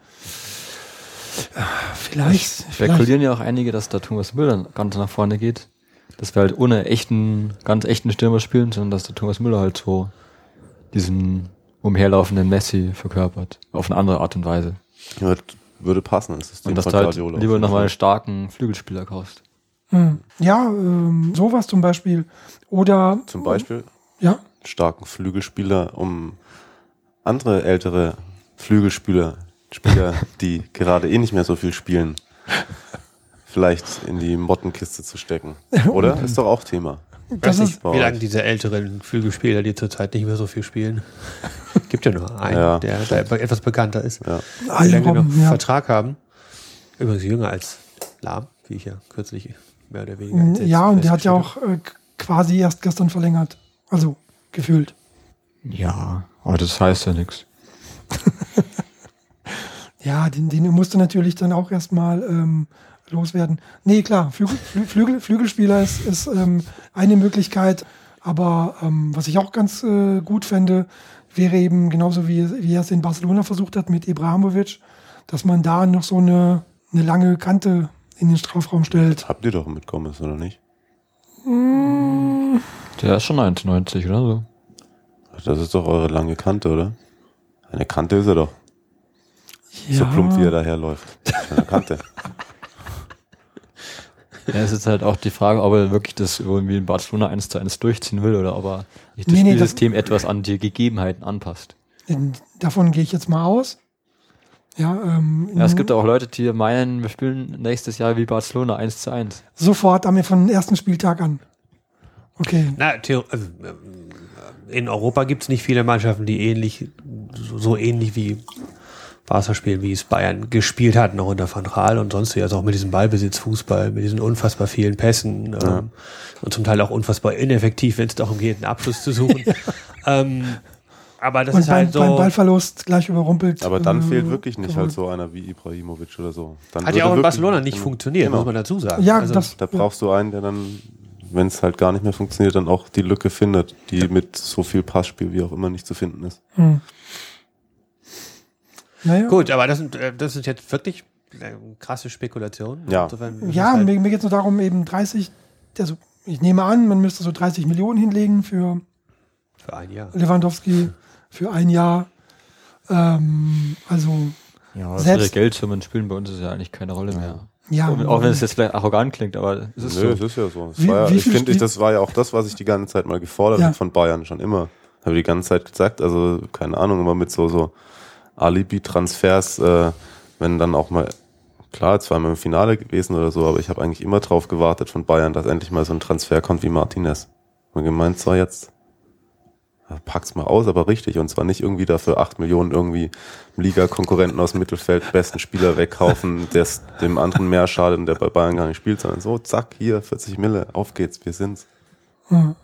Äh, Vielleicht. vielleicht Spekulieren ja auch einige, dass da Thomas Müller ganz nach vorne geht. Dass wir halt ohne echten, ganz echten Stürmer spielen, sondern dass der Thomas Müller halt so diesen umherlaufenden Messi verkörpert. Auf eine andere Art und Weise. Ja, würde passen ins System Und dass du halt lieber nochmal einen starken Flügelspieler kaufst. Hm. Ja, ähm, sowas zum Beispiel. Oder Zum Beispiel ja, einen starken Flügelspieler, um andere ältere Flügelspieler, Spieler, die gerade eh nicht mehr so viel spielen, vielleicht in die Mottenkiste zu stecken. Oder? Ist doch auch Thema. das ist wie lange diese älteren Flügelspieler, die zurzeit nicht mehr so viel spielen. Gibt ja nur einen, Ja. der da etwas bekannter ist. Ja. Wie lange die noch ja. Vertrag haben. Übrigens jünger als Lahm, wie ich ja kürzlich mehr oder weniger entsetzt Ja, und der hat ja auch äh, quasi erst gestern verlängert. Also gefühlt. Ja, aber das heißt ja nichts. Ja, den, den musste natürlich dann auch erstmal ähm, loswerden. Nee, klar, Flügel, Flü- Flügel, Flügelspieler ist, ist ähm, eine Möglichkeit, aber ähm, was ich auch ganz äh, gut fände, wäre eben genauso wie, wie er es in Barcelona versucht hat mit Ibrahimovic, dass man da noch so eine, eine lange Kante in den Strafraum stellt. Habt ihr doch mit Gomez, oder nicht? Der ist schon 1,90 oder so. Das ist doch eure lange Kante, oder? Eine Kante ist er doch. So Ja. plump, wie er daherläuft. Eine Kante. Ja, es ist halt auch die Frage, ob er wirklich das irgendwie in Barcelona 1 zu 1 durchziehen will oder ob er nicht das Nee, nee, das- Spielsystem etwas an die Gegebenheiten anpasst. In- Davon gehe ich jetzt mal aus. Ja, ähm, Ja, es gibt auch Leute, die meinen, wir spielen nächstes Jahr wie Barcelona 1 zu 1. sofort am von ersten Spieltag an. Okay. Na, also, ähm, in Europa gibt es nicht viele Mannschaften, die ähnlich, so, so ähnlich wie Barca spielen, wie es Bayern gespielt hat, noch unter Van Gaal und sonst wie, also auch mit diesem Ballbesitzfußball, mit diesen unfassbar vielen Pässen ähm, und zum Teil auch unfassbar ineffektiv, wenn es darum geht, einen Abschluss zu suchen. ähm, aber das Und ist beim, halt beim so. Ballverlust gleich überrumpelt. Aber dann äh, fehlt wirklich nicht halt geholt. so einer wie Ibrahimovic oder so. Dann Hat ja auch in Barcelona nicht funktioniert, Genau. muss man dazu sagen. Ja, also, das, Da brauchst du einen, der dann, wenn es halt gar nicht mehr funktioniert, dann auch die Lücke findet, die mit so viel Passspiel wie auch immer nicht zu finden ist. Hm. Naja. Gut, aber das sind, äh, das sind jetzt wirklich äh, krasse Spekulationen. Ja. Insofern ist Ja, halt, mir, mir geht es nur darum, eben 30, also ich nehme an, man müsste so 30 Millionen hinlegen für für ein Jahr. Lewandowski für ein Jahr. Ähm, also, Ja, Selbst- Geldsummen spielen bei uns ist ja eigentlich keine Rolle mehr. ja. Auch, auch wenn es jetzt vielleicht arrogant klingt, aber es ist Nö, so. es ist ja so. Es Wie- war ja, ich finde, das war ja auch das, was ich die ganze Zeit mal gefordert Ja. habe von Bayern schon immer. Habe die ganze Zeit gesagt, also keine Ahnung, immer mit so, so Alibi-Transfers, äh, wenn dann auch mal, klar, zweimal im Finale gewesen oder so, aber ich habe eigentlich immer drauf gewartet von Bayern, dass endlich mal so ein Transfer kommt wie Martinez. Und gemeint, so jetzt, pack's mal aus, aber richtig. Und zwar nicht irgendwie dafür acht Millionen irgendwie Liga-Konkurrenten aus dem Mittelfeld besten Spieler wegkaufen, der dem anderen mehr schadet und der bei Bayern gar nicht spielt, sondern so, zack, hier, 40 Mille, auf geht's, wir sind's. Hm.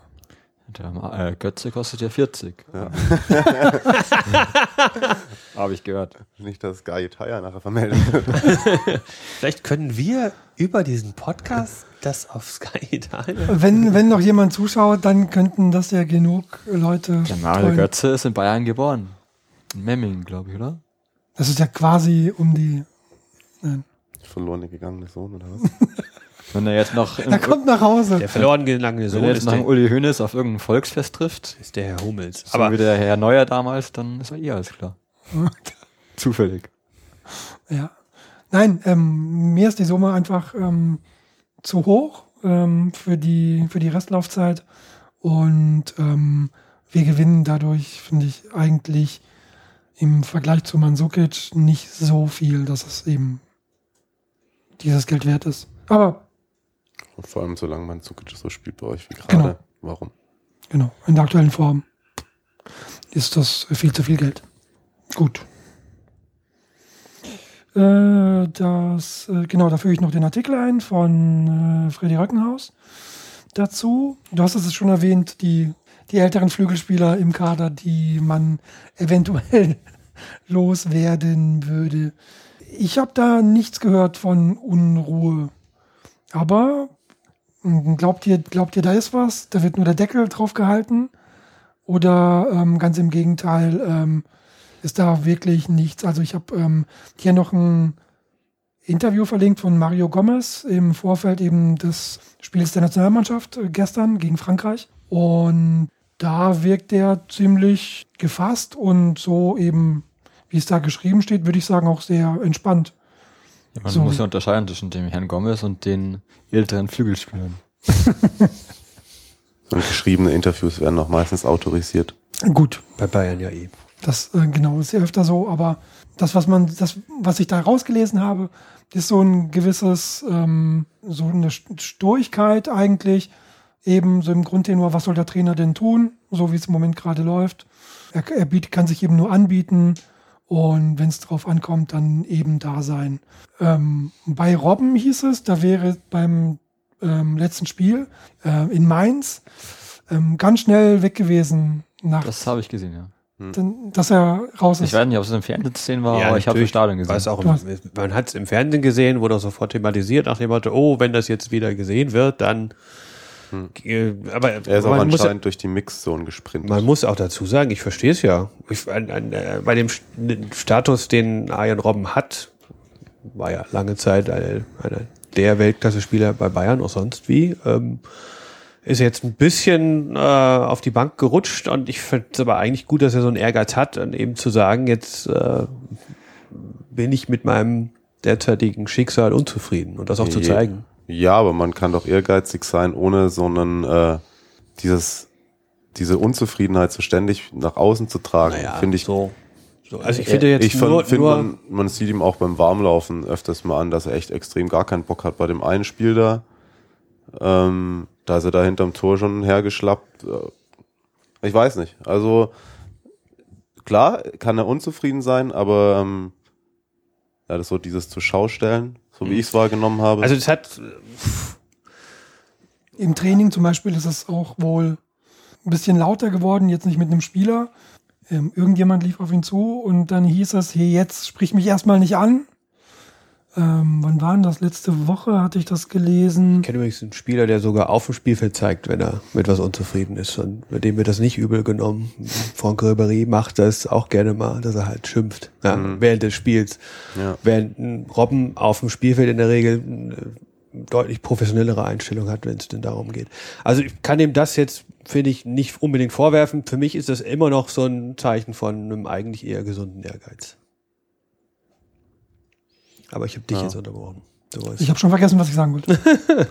Der äh, Götze kostet ja 40. Ja. Habe ich gehört. Nicht, dass Guy Tire nachher vermeldet wird. Vielleicht können wir über diesen Podcast das auf Sky Italien. Wenn, wenn noch jemand zuschaut, dann könnten das ja genug Leute. Der Mario treuen. Götze ist in Bayern geboren. In Memmingen, glaube ich, oder? Das ist ja quasi um die. Verloren gegangene Sohn oder was? Wenn er jetzt noch, Er kommt nach Hause. Der verloren gelangene wenn Sohn er jetzt der, Uli Hoeneß auf irgendein Volksfest trifft, ist der Herr Hummels. so Aber wie der Herr Neuer damals, dann ist er eh alles klar. Zufällig. Ja. Nein, ähm, mir ist die Summe einfach ähm, zu hoch ähm, für, die, für die Restlaufzeit. Und ähm, wir gewinnen dadurch, finde ich, eigentlich im Vergleich zu Mandzukic nicht so viel, dass es eben dieses Geld wert ist. Aber Und vor allem, solange man Zukic so spielt bei euch wie gerade. Genau. Warum? genau, in der aktuellen Form ist das viel zu viel Geld. Gut. Äh, das, äh, genau, da füge ich noch den Artikel ein von äh, Freddy Röckenhaus dazu. Du hast es schon erwähnt, die, die älteren Flügelspieler im Kader, die man eventuell loswerden würde. Ich habe da nichts gehört von Unruhe. Aber glaubt ihr, glaubt ihr, da ist was? Da wird nur der Deckel drauf gehalten? Oder ähm, ganz im Gegenteil, ähm, ist da wirklich nichts. Also ich habe ähm, hier noch ein Interview verlinkt von Mario Gomez im Vorfeld eben des Spiels der Nationalmannschaft äh, gestern gegen Frankreich. Und da wirkt er ziemlich gefasst und so eben, wie es da geschrieben steht, würde ich sagen, auch sehr entspannt. Ja, man So. muss ja unterscheiden zwischen dem Herrn Gomez und den älteren Flügelspielern. Und geschriebene Interviews werden noch meistens autorisiert. Gut, Bei Bayern ja eh. Das äh, genau ist ja öfter so, aber das, was man, das, was ich da rausgelesen habe, ist so ein gewisses, ähm, so eine St- Sturigkeit eigentlich, eben so im Grundtenor, was soll der Trainer denn tun, so wie es im Moment gerade läuft. Er, er bietet, kann sich eben nur anbieten und wenn es drauf ankommt, dann eben da sein. Ähm, bei Robben hieß es, da wäre beim ähm, letzten Spiel äh, in Mainz ähm, ganz schnell weg gewesen, nach, Das habe ich gesehen, ja. denn, dass er raus ist. Ich weiß nicht, ob es im Fernsehen zu sehen war, aber ich habe im natürlich. Stadion gesehen. Weiß auch, man hat es im Fernsehen gesehen, wurde auch sofort thematisiert nach dem Motto, oh, wenn das jetzt wieder gesehen wird, dann. Äh, aber Er ist auch man, muss, anscheinend durch die Mixzone gesprintet. man muss auch dazu sagen, ich verstehe es ja. Ich, an, an, äh, bei dem St- Status, den Arjen Robben hat, war ja lange Zeit eine, einer der Weltklasse-Spieler bei Bayern, auch sonst wie. Ähm, ist jetzt ein bisschen äh, auf die Bank gerutscht und ich finde es aber eigentlich gut, dass er so einen Ehrgeiz hat und eben zu sagen, jetzt äh, bin ich mit meinem derzeitigen Schicksal unzufrieden und das auch zu Je- zeigen. Ja, aber man kann doch ehrgeizig sein, ohne so einen, äh, dieses, diese Unzufriedenheit so ständig nach außen zu tragen. finde ich. so. so. Also ich finde jetzt ich nur, finde, nur man, man sieht ihm auch beim Warmlaufen öfters mal an, dass er echt extrem gar keinen Bock hat. Bei dem einen Spiel da, ähm, da ist er da hinterm Tor schon hergeschlappt. Äh, Ich weiß nicht. Also klar kann er unzufrieden sein, aber ähm, ja, das so dieses zur Schau stellen, so wie ich es wahrgenommen habe. also das hat Im Training zum Beispiel ist es auch wohl ein bisschen lauter geworden, jetzt nicht mit einem Spieler. Ähm, irgendjemand lief auf ihn zu und dann hieß es, hier jetzt sprich mich erstmal nicht an. Ähm, wann war denn das? Letzte Woche hatte ich das gelesen. Ich kenne übrigens einen Spieler, der sogar auf dem Spielfeld zeigt, wenn er mit was unzufrieden ist. Und mit dem wird das nicht übel genommen. Franck Ribéry macht das auch gerne mal, dass er halt schimpft ja, während des Spiels. Ja. Während ein Robben auf dem Spielfeld in der Regel eine deutlich professionellere Einstellung hat, wenn es denn darum geht. Also ich kann ihm das jetzt, finde ich, nicht unbedingt vorwerfen. Für mich ist das immer noch so ein Zeichen von einem eigentlich eher gesunden Ehrgeiz. Aber ich habe dich Ja. jetzt unterbrochen. Ich habe schon vergessen, was ich sagen wollte.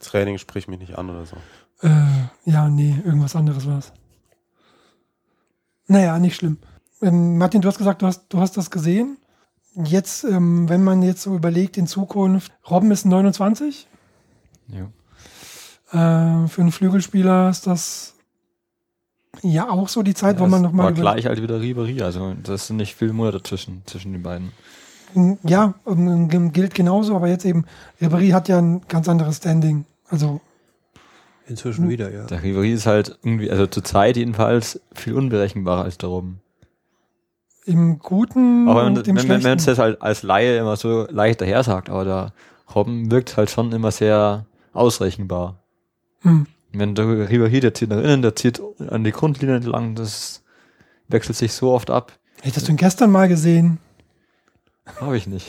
Training spricht mich nicht an oder so. äh, ja, nee, irgendwas anderes war es. Naja, nicht schlimm. Ähm, Martin, du hast gesagt, du hast, du hast das gesehen. Jetzt, ähm, wenn man jetzt so überlegt in Zukunft, Robben ist 29. Ja. Äh, für einen Flügelspieler ist das ja auch so die Zeit, wo man nochmal. war gleich alt wie der Ribery, also das sind nicht viele Monate dazwischen, zwischen den beiden. Ja, ähm, gilt genauso, aber jetzt eben, Ribéry hat ja ein ganz anderes Standing. Also, Inzwischen wieder, ja. Der Ribery ist halt irgendwie, also zur Zeit jedenfalls, viel unberechenbarer als der Robben. im Guten Aber wenn, und im wenn, wenn man Schlechten. es jetzt halt als Laie immer so leicht daher sagt, aber der Robben wirkt halt schon immer sehr ausrechenbar. Hm. Wenn der Ribery, der zieht nach innen, der zieht an die Grundlinie entlang, das wechselt sich so oft ab. Hättest du ihn gestern mal gesehen? Habe ich nicht.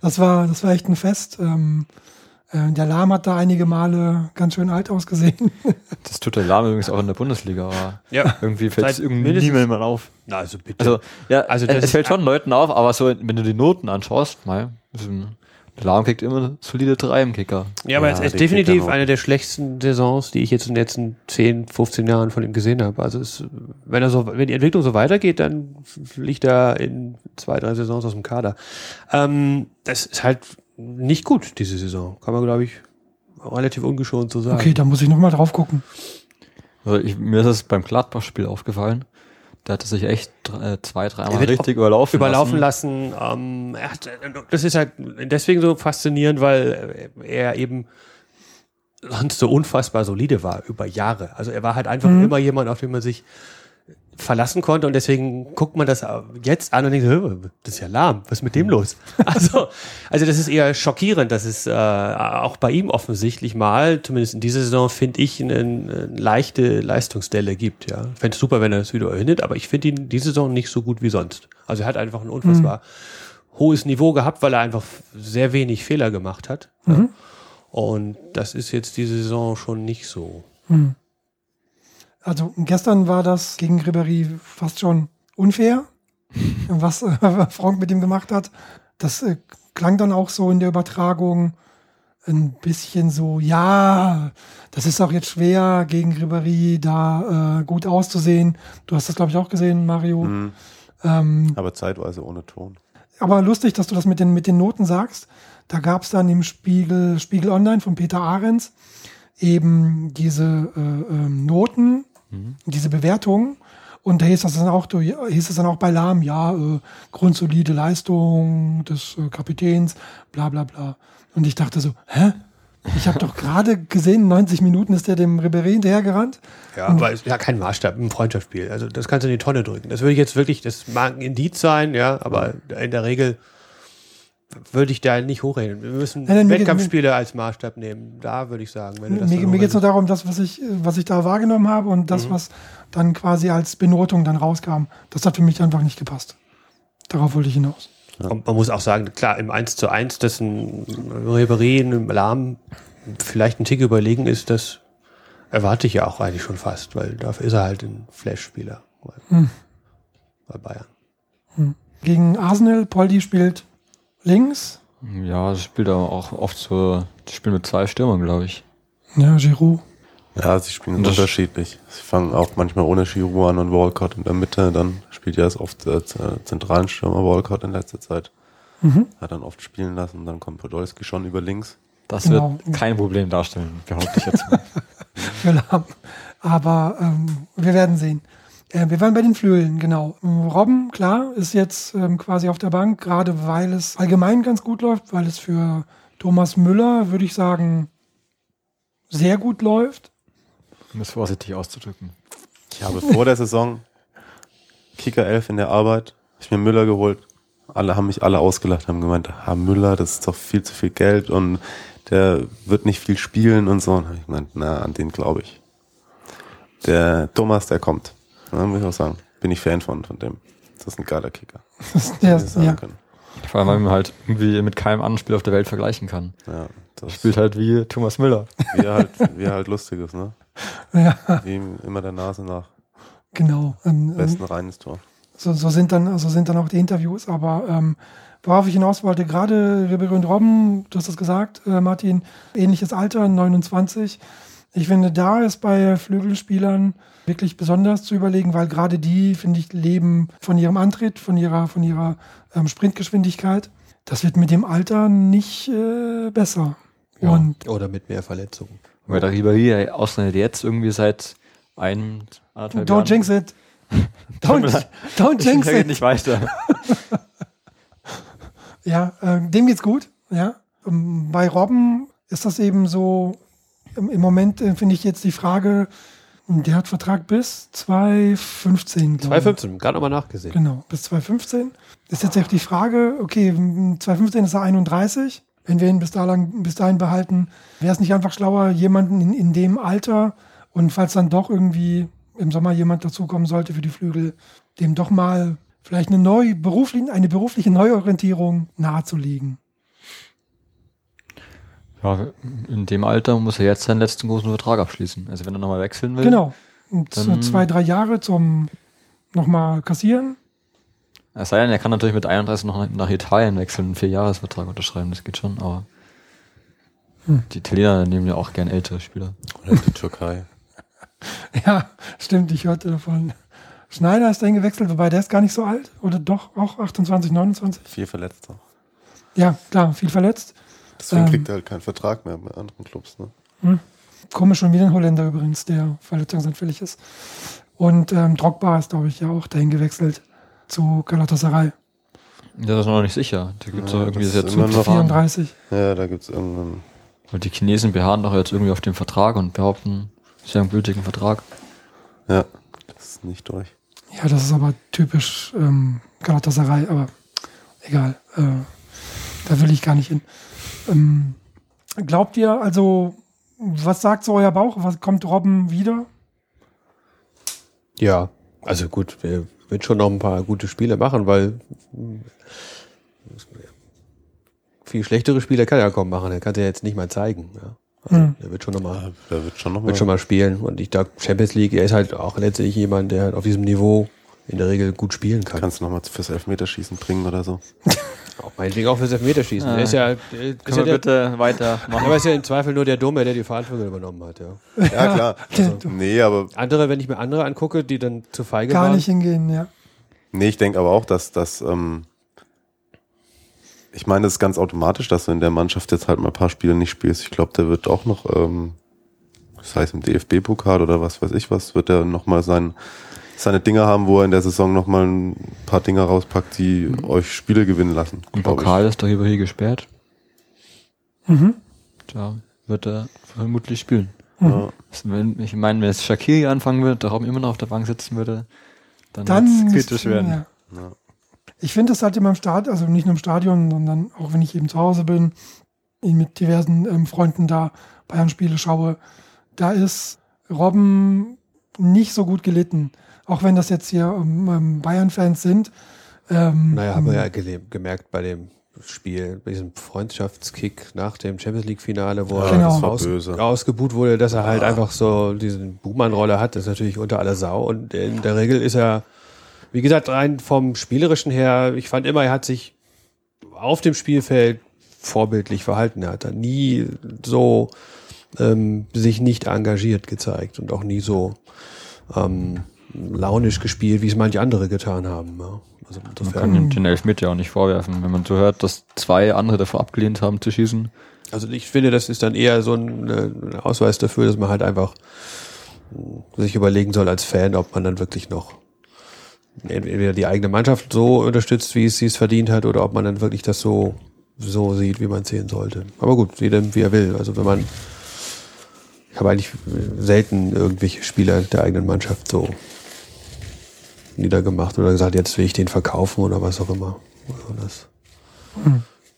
Das war, das war echt ein Fest. Ähm, äh, der Lahm hat da einige Male ganz schön alt ausgesehen. Das tut der Lahm übrigens auch in der Bundesliga, aber Ja. irgendwie fällt es niemandem mehr auf. Na, also bitte. Also, ja, Also das es fällt schon Leuten auf, aber so, wenn du die Noten anschaust, mal, der Lahm kriegt immer solide drei im Kicker. ja, aber Ja, es ist definitiv eine der schlechtesten Saisons, die ich jetzt in den letzten 10, 15 Jahren von ihm gesehen habe. Also es, wenn er so, wenn die Entwicklung so weitergeht, dann liegt er in zwei, drei Saisons aus dem Kader. Ähm, das ist halt nicht gut, diese Saison. Kann man, glaube ich, relativ ungeschont so sagen. Okay, da muss ich nochmal drauf gucken. Also ich, mir ist es beim Gladbach-Spiel aufgefallen. Der hatte sich echt äh, zwei, dreimal richtig überlaufen, überlaufen lassen. ähm, er hat, das ist halt deswegen so faszinierend, weil er eben sonst so unfassbar solide war über Jahre. Also er war halt einfach immer jemand, auf den man sich verlassen konnte und deswegen guckt man das jetzt an und denkt, "Hö, das ist ja lahm, was ist mit dem los? Also, also das ist eher schockierend, dass es äh, auch bei ihm offensichtlich mal, zumindest in dieser Saison, finde ich, eine, eine leichte Leistungsdelle gibt. Ja, fände es super, wenn er das wieder überwindet, aber ich finde ihn diese Saison nicht so gut wie sonst. Also er hat einfach ein unfassbar hohes Niveau gehabt, weil er einfach sehr wenig Fehler gemacht hat. Ja. Und das ist jetzt diese Saison schon nicht so. Also gestern war das gegen Ribéry fast schon unfair, was äh, Frank mit ihm gemacht hat. Das äh, klang dann auch so in der Übertragung ein bisschen so, ja, das ist auch jetzt schwer gegen Ribéry da äh, gut auszusehen. Du hast das, glaube ich, auch gesehen, Mario. Mhm. Ähm, Aber zeitweise ohne Ton. aber lustig, dass du das mit den, mit den Noten sagst. Da gab es dann im Spiegel, Spiegel Online von Peter Ahrens eben diese äh, ähm, Noten, diese Bewertungen. Und da hieß das dann auch, hieß es dann auch bei Lahm, ja, äh, grundsolide Leistung des äh, Kapitäns, bla bla bla. Und ich dachte so, hä? Ich habe doch gerade gesehen, 90 Minuten ist der dem Ribéry hinterhergerannt. Ja, aber ist ja kein Maßstab im Freundschaftsspiel. Also das kannst du in die Tonne drücken. Das würde ich jetzt wirklich, das mag ein Indiz sein, ja, aber in der Regel würde ich da nicht hochreden. Wir müssen Nein, nein, mir geht- Wettkampfspiele als Maßstab nehmen. Da würde ich sagen, wenn du das Mir, mir geht es nur darum, das, was ich, was ich da wahrgenommen habe und das, was dann quasi als Benotung dann rauskam, das hat für mich einfach nicht gepasst. Darauf wollte ich hinaus. Und man muss auch sagen, klar, im 1 zu 1, dass ein Ribéry einem Alarm vielleicht ein Tick überlegen ist, das erwarte ich ja auch eigentlich schon fast, weil dafür ist er halt ein Flash-Spieler bei, bei Bayern. Gegen Arsenal, Poldi spielt links, Ja, das spielt aber auch oft so, das spielt mit zwei Stürmern, glaube ich. ja, Giroud. Ja, sie spielen Das- unterschiedlich. Sie fangen auch manchmal ohne Giroud an und Walcott in der Mitte. Dann spielt ja es oft der z- zentralen Stürmer Walcott in letzter Zeit. Hat dann oft spielen lassen. Dann kommt Podolski schon über links. Das Genau. wird kein Problem darstellen, behaupte ich jetzt mal. Aber ähm, wir werden sehen. Äh, wir waren bei den Flügeln, genau. Ähm, Robben, klar, ist jetzt ähm, quasi auf der Bank, gerade weil es allgemein ganz gut läuft, weil es für Thomas Müller, würde ich sagen, sehr gut läuft. Um es vorsichtig auszudrücken. Ich habe vor der Saison Kicker 11 in der Arbeit, hab ich mir Müller geholt. Alle haben mich alle ausgelacht, haben gemeint, ah, Müller, das ist doch viel zu viel Geld und der wird nicht viel spielen und so. Und hab ich gemeint, na, an den glaube ich. Der Thomas, der kommt. Ja, muss ich auch sagen. Bin ich Fan von, von dem. Das ist ein geiler Kicker. Ja, können. Vor allem, weil man halt irgendwie mit keinem anderen Spieler auf der Welt vergleichen kann. Ja, das Spielt halt wie Thomas Müller. wie er halt, wie er halt lustig ist, ne? ja, Wie ihm immer der Nase nach. genau. Ähm, ähm, Besten reines Tor. so, so, sind dann, so sind dann auch die Interviews. Aber ähm, worauf ich hinaus wollte, gerade Ribery und Robben, du hast das gesagt, äh, Martin, ähnliches Alter, 29. Ich finde, da ist bei Flügelspielern wirklich besonders zu überlegen, weil gerade die, finde ich, leben von ihrem Antritt, von ihrer, von ihrer ähm, Sprintgeschwindigkeit. Das wird mit dem Alter nicht äh, besser. Und Oder mit mehr Verletzungen. Weil der Ribéry ausgerechnet jetzt irgendwie seit ein, anderthalb don't Jahren. jinx it. Don't, don't jinx it. nicht weiter. Ja, äh, dem geht's gut. Ja. Ähm, Bei Robben ist das eben so, im, im Moment äh, finde ich jetzt die Frage, der hat Vertrag bis 2015, glaube ich. 2015, gerade nochmal nachgesehen. Genau, bis 2015. Ist jetzt echt die Frage, okay, 2015 ist er 31. Wenn wir ihn bis, dahin, bis dahin behalten, wäre es nicht einfach schlauer, jemanden in, in dem Alter und falls dann doch irgendwie im Sommer jemand dazukommen sollte für die Flügel, dem doch mal vielleicht eine, neu, berufliche, eine berufliche Neuorientierung nahezulegen. Ja, in dem Alter muss er jetzt seinen letzten großen Vertrag abschließen. Also wenn er nochmal wechseln will. Genau. Und Dann- zwei, drei Jahre zum nochmal kassieren. Es sei denn, er kann natürlich mit 31 noch nach Italien wechseln, einen Vierjahresvertrag unterschreiben, das geht schon, aber Hm. die Italiener nehmen ja auch gern ältere Spieler. Oder die Türkei. Ja, stimmt, ich hörte davon. Schneider ist dahin gewechselt, wobei der ist gar nicht so alt. Oder doch, auch 28, 29. Viel Verletzter. Ja, klar, viel verletzt. Deswegen Ähm. kriegt er halt keinen Vertrag mehr bei anderen Clubs. Ne? Komisch schon wieder ein Holländer übrigens, der verletzungsanfällig ist. Und ähm, Drogba ist, glaube ich, ja auch dahin gewechselt zu Galatasaray. Das ist noch nicht sicher. Da gibt es Ja, irgendwie das sehr zu immer noch- befahren. 34. Ja, da gibt's irgendeinen. Und die Chinesen beharren doch jetzt irgendwie auf dem Vertrag und behaupten, sie haben einen gültigen Vertrag. Ja, das ist nicht durch. Ja, das ist aber typisch ähm, Galatasaray, aber egal. Äh, da will ich gar nicht hin. Ähm, glaubt ihr, also, was sagt so euer Bauch? Was kommt Robben wieder? Ja, also gut, wir wird schon noch ein paar gute Spiele machen, weil viel schlechtere Spiele kann er ja kaum machen. Er kann ja jetzt nicht mal zeigen. Ja. Also, Hm. Er wird schon noch mal, Der wird schon noch mal. wird schon mal spielen. Und ich glaube, Champions League, er ist halt auch letztlich jemand, der halt auf diesem Niveau in der Regel gut spielen kann. Kannst du noch mal fürs Elfmeterschießen bringen oder so. Auch meinetwegen auch fürs Elfmeterschießen. Ah. Er ist ja, er ist Können ja wir der, bitte weitermachen? aber ist ja im Zweifel nur der Dumme, der die Verantwortung übernommen hat. Ja. Ja, klar. Also, nee, aber Andere, wenn ich mir andere angucke, die dann zu feige Gar waren. nicht hingehen, ja. Nee, ich denke aber auch, dass das, ähm, ich meine, das ist ganz automatisch, dass du in der Mannschaft jetzt halt mal ein paar Spiele nicht spielst. Ich glaube, der wird auch noch, ähm, das heißt im DFB-Pokal oder was weiß ich was, wird er nochmal sein, seine Dinge haben, wo er in der Saison nochmal ein paar Dinge rauspackt, die euch Spiele gewinnen lassen. Ich. Pokal ist doch hier hier gesperrt. Mhm. Da wird er vermutlich spielen. Ja. Das- Wenn, ich meine, wenn jetzt Shakiri anfangen würde, der Robben immer noch auf der Bank sitzen würde, dann, Dann ist- kritisch werden. Ja. Ja. Ich finde das halt immer im Stadion, also nicht nur im Stadion, sondern auch wenn ich eben zu Hause bin, ihn mit diversen ähm, Freunden da Bayern-Spiele schaue, da ist Robben nicht so gut gelitten. Auch wenn das jetzt hier ähm, ähm, Bayern-Fans sind. Ähm, Naja, haben wir ähm, ja gemerkt bei dem Spiel, bei diesem Freundschaftskick nach dem Champions League-Finale, wo er Genau. böse. rausgebuht wurde, dass er halt einfach so diesen Buhmann-Rolle hat. Das ist natürlich unter aller Sau. Und in der Regel ist er, wie gesagt, rein vom Spielerischen her, ich fand immer, er hat sich auf dem Spielfeld vorbildlich verhalten. Er hat da nie so ähm, sich nicht engagiert gezeigt und auch nie so ähm, launisch gespielt, wie es manche andere getan haben. Ja. Also Man kann den, Elfmeter ja auch nicht vorwerfen, wenn man so hört, dass zwei andere davor abgelehnt haben zu schießen. Also ich finde, das ist dann eher so ein, äh, Ausweis dafür, dass man halt einfach mh, sich überlegen soll als Fan, ob man dann wirklich noch entweder die eigene Mannschaft so unterstützt, wie es sie es verdient hat, oder ob man dann wirklich das so so sieht, wie man es sehen sollte. Aber gut, jedem wie er will. Also wenn man ich habe eigentlich selten irgendwelche Spieler der eigenen Mannschaft so niedergemacht oder gesagt, jetzt will ich den verkaufen oder was auch immer. Also das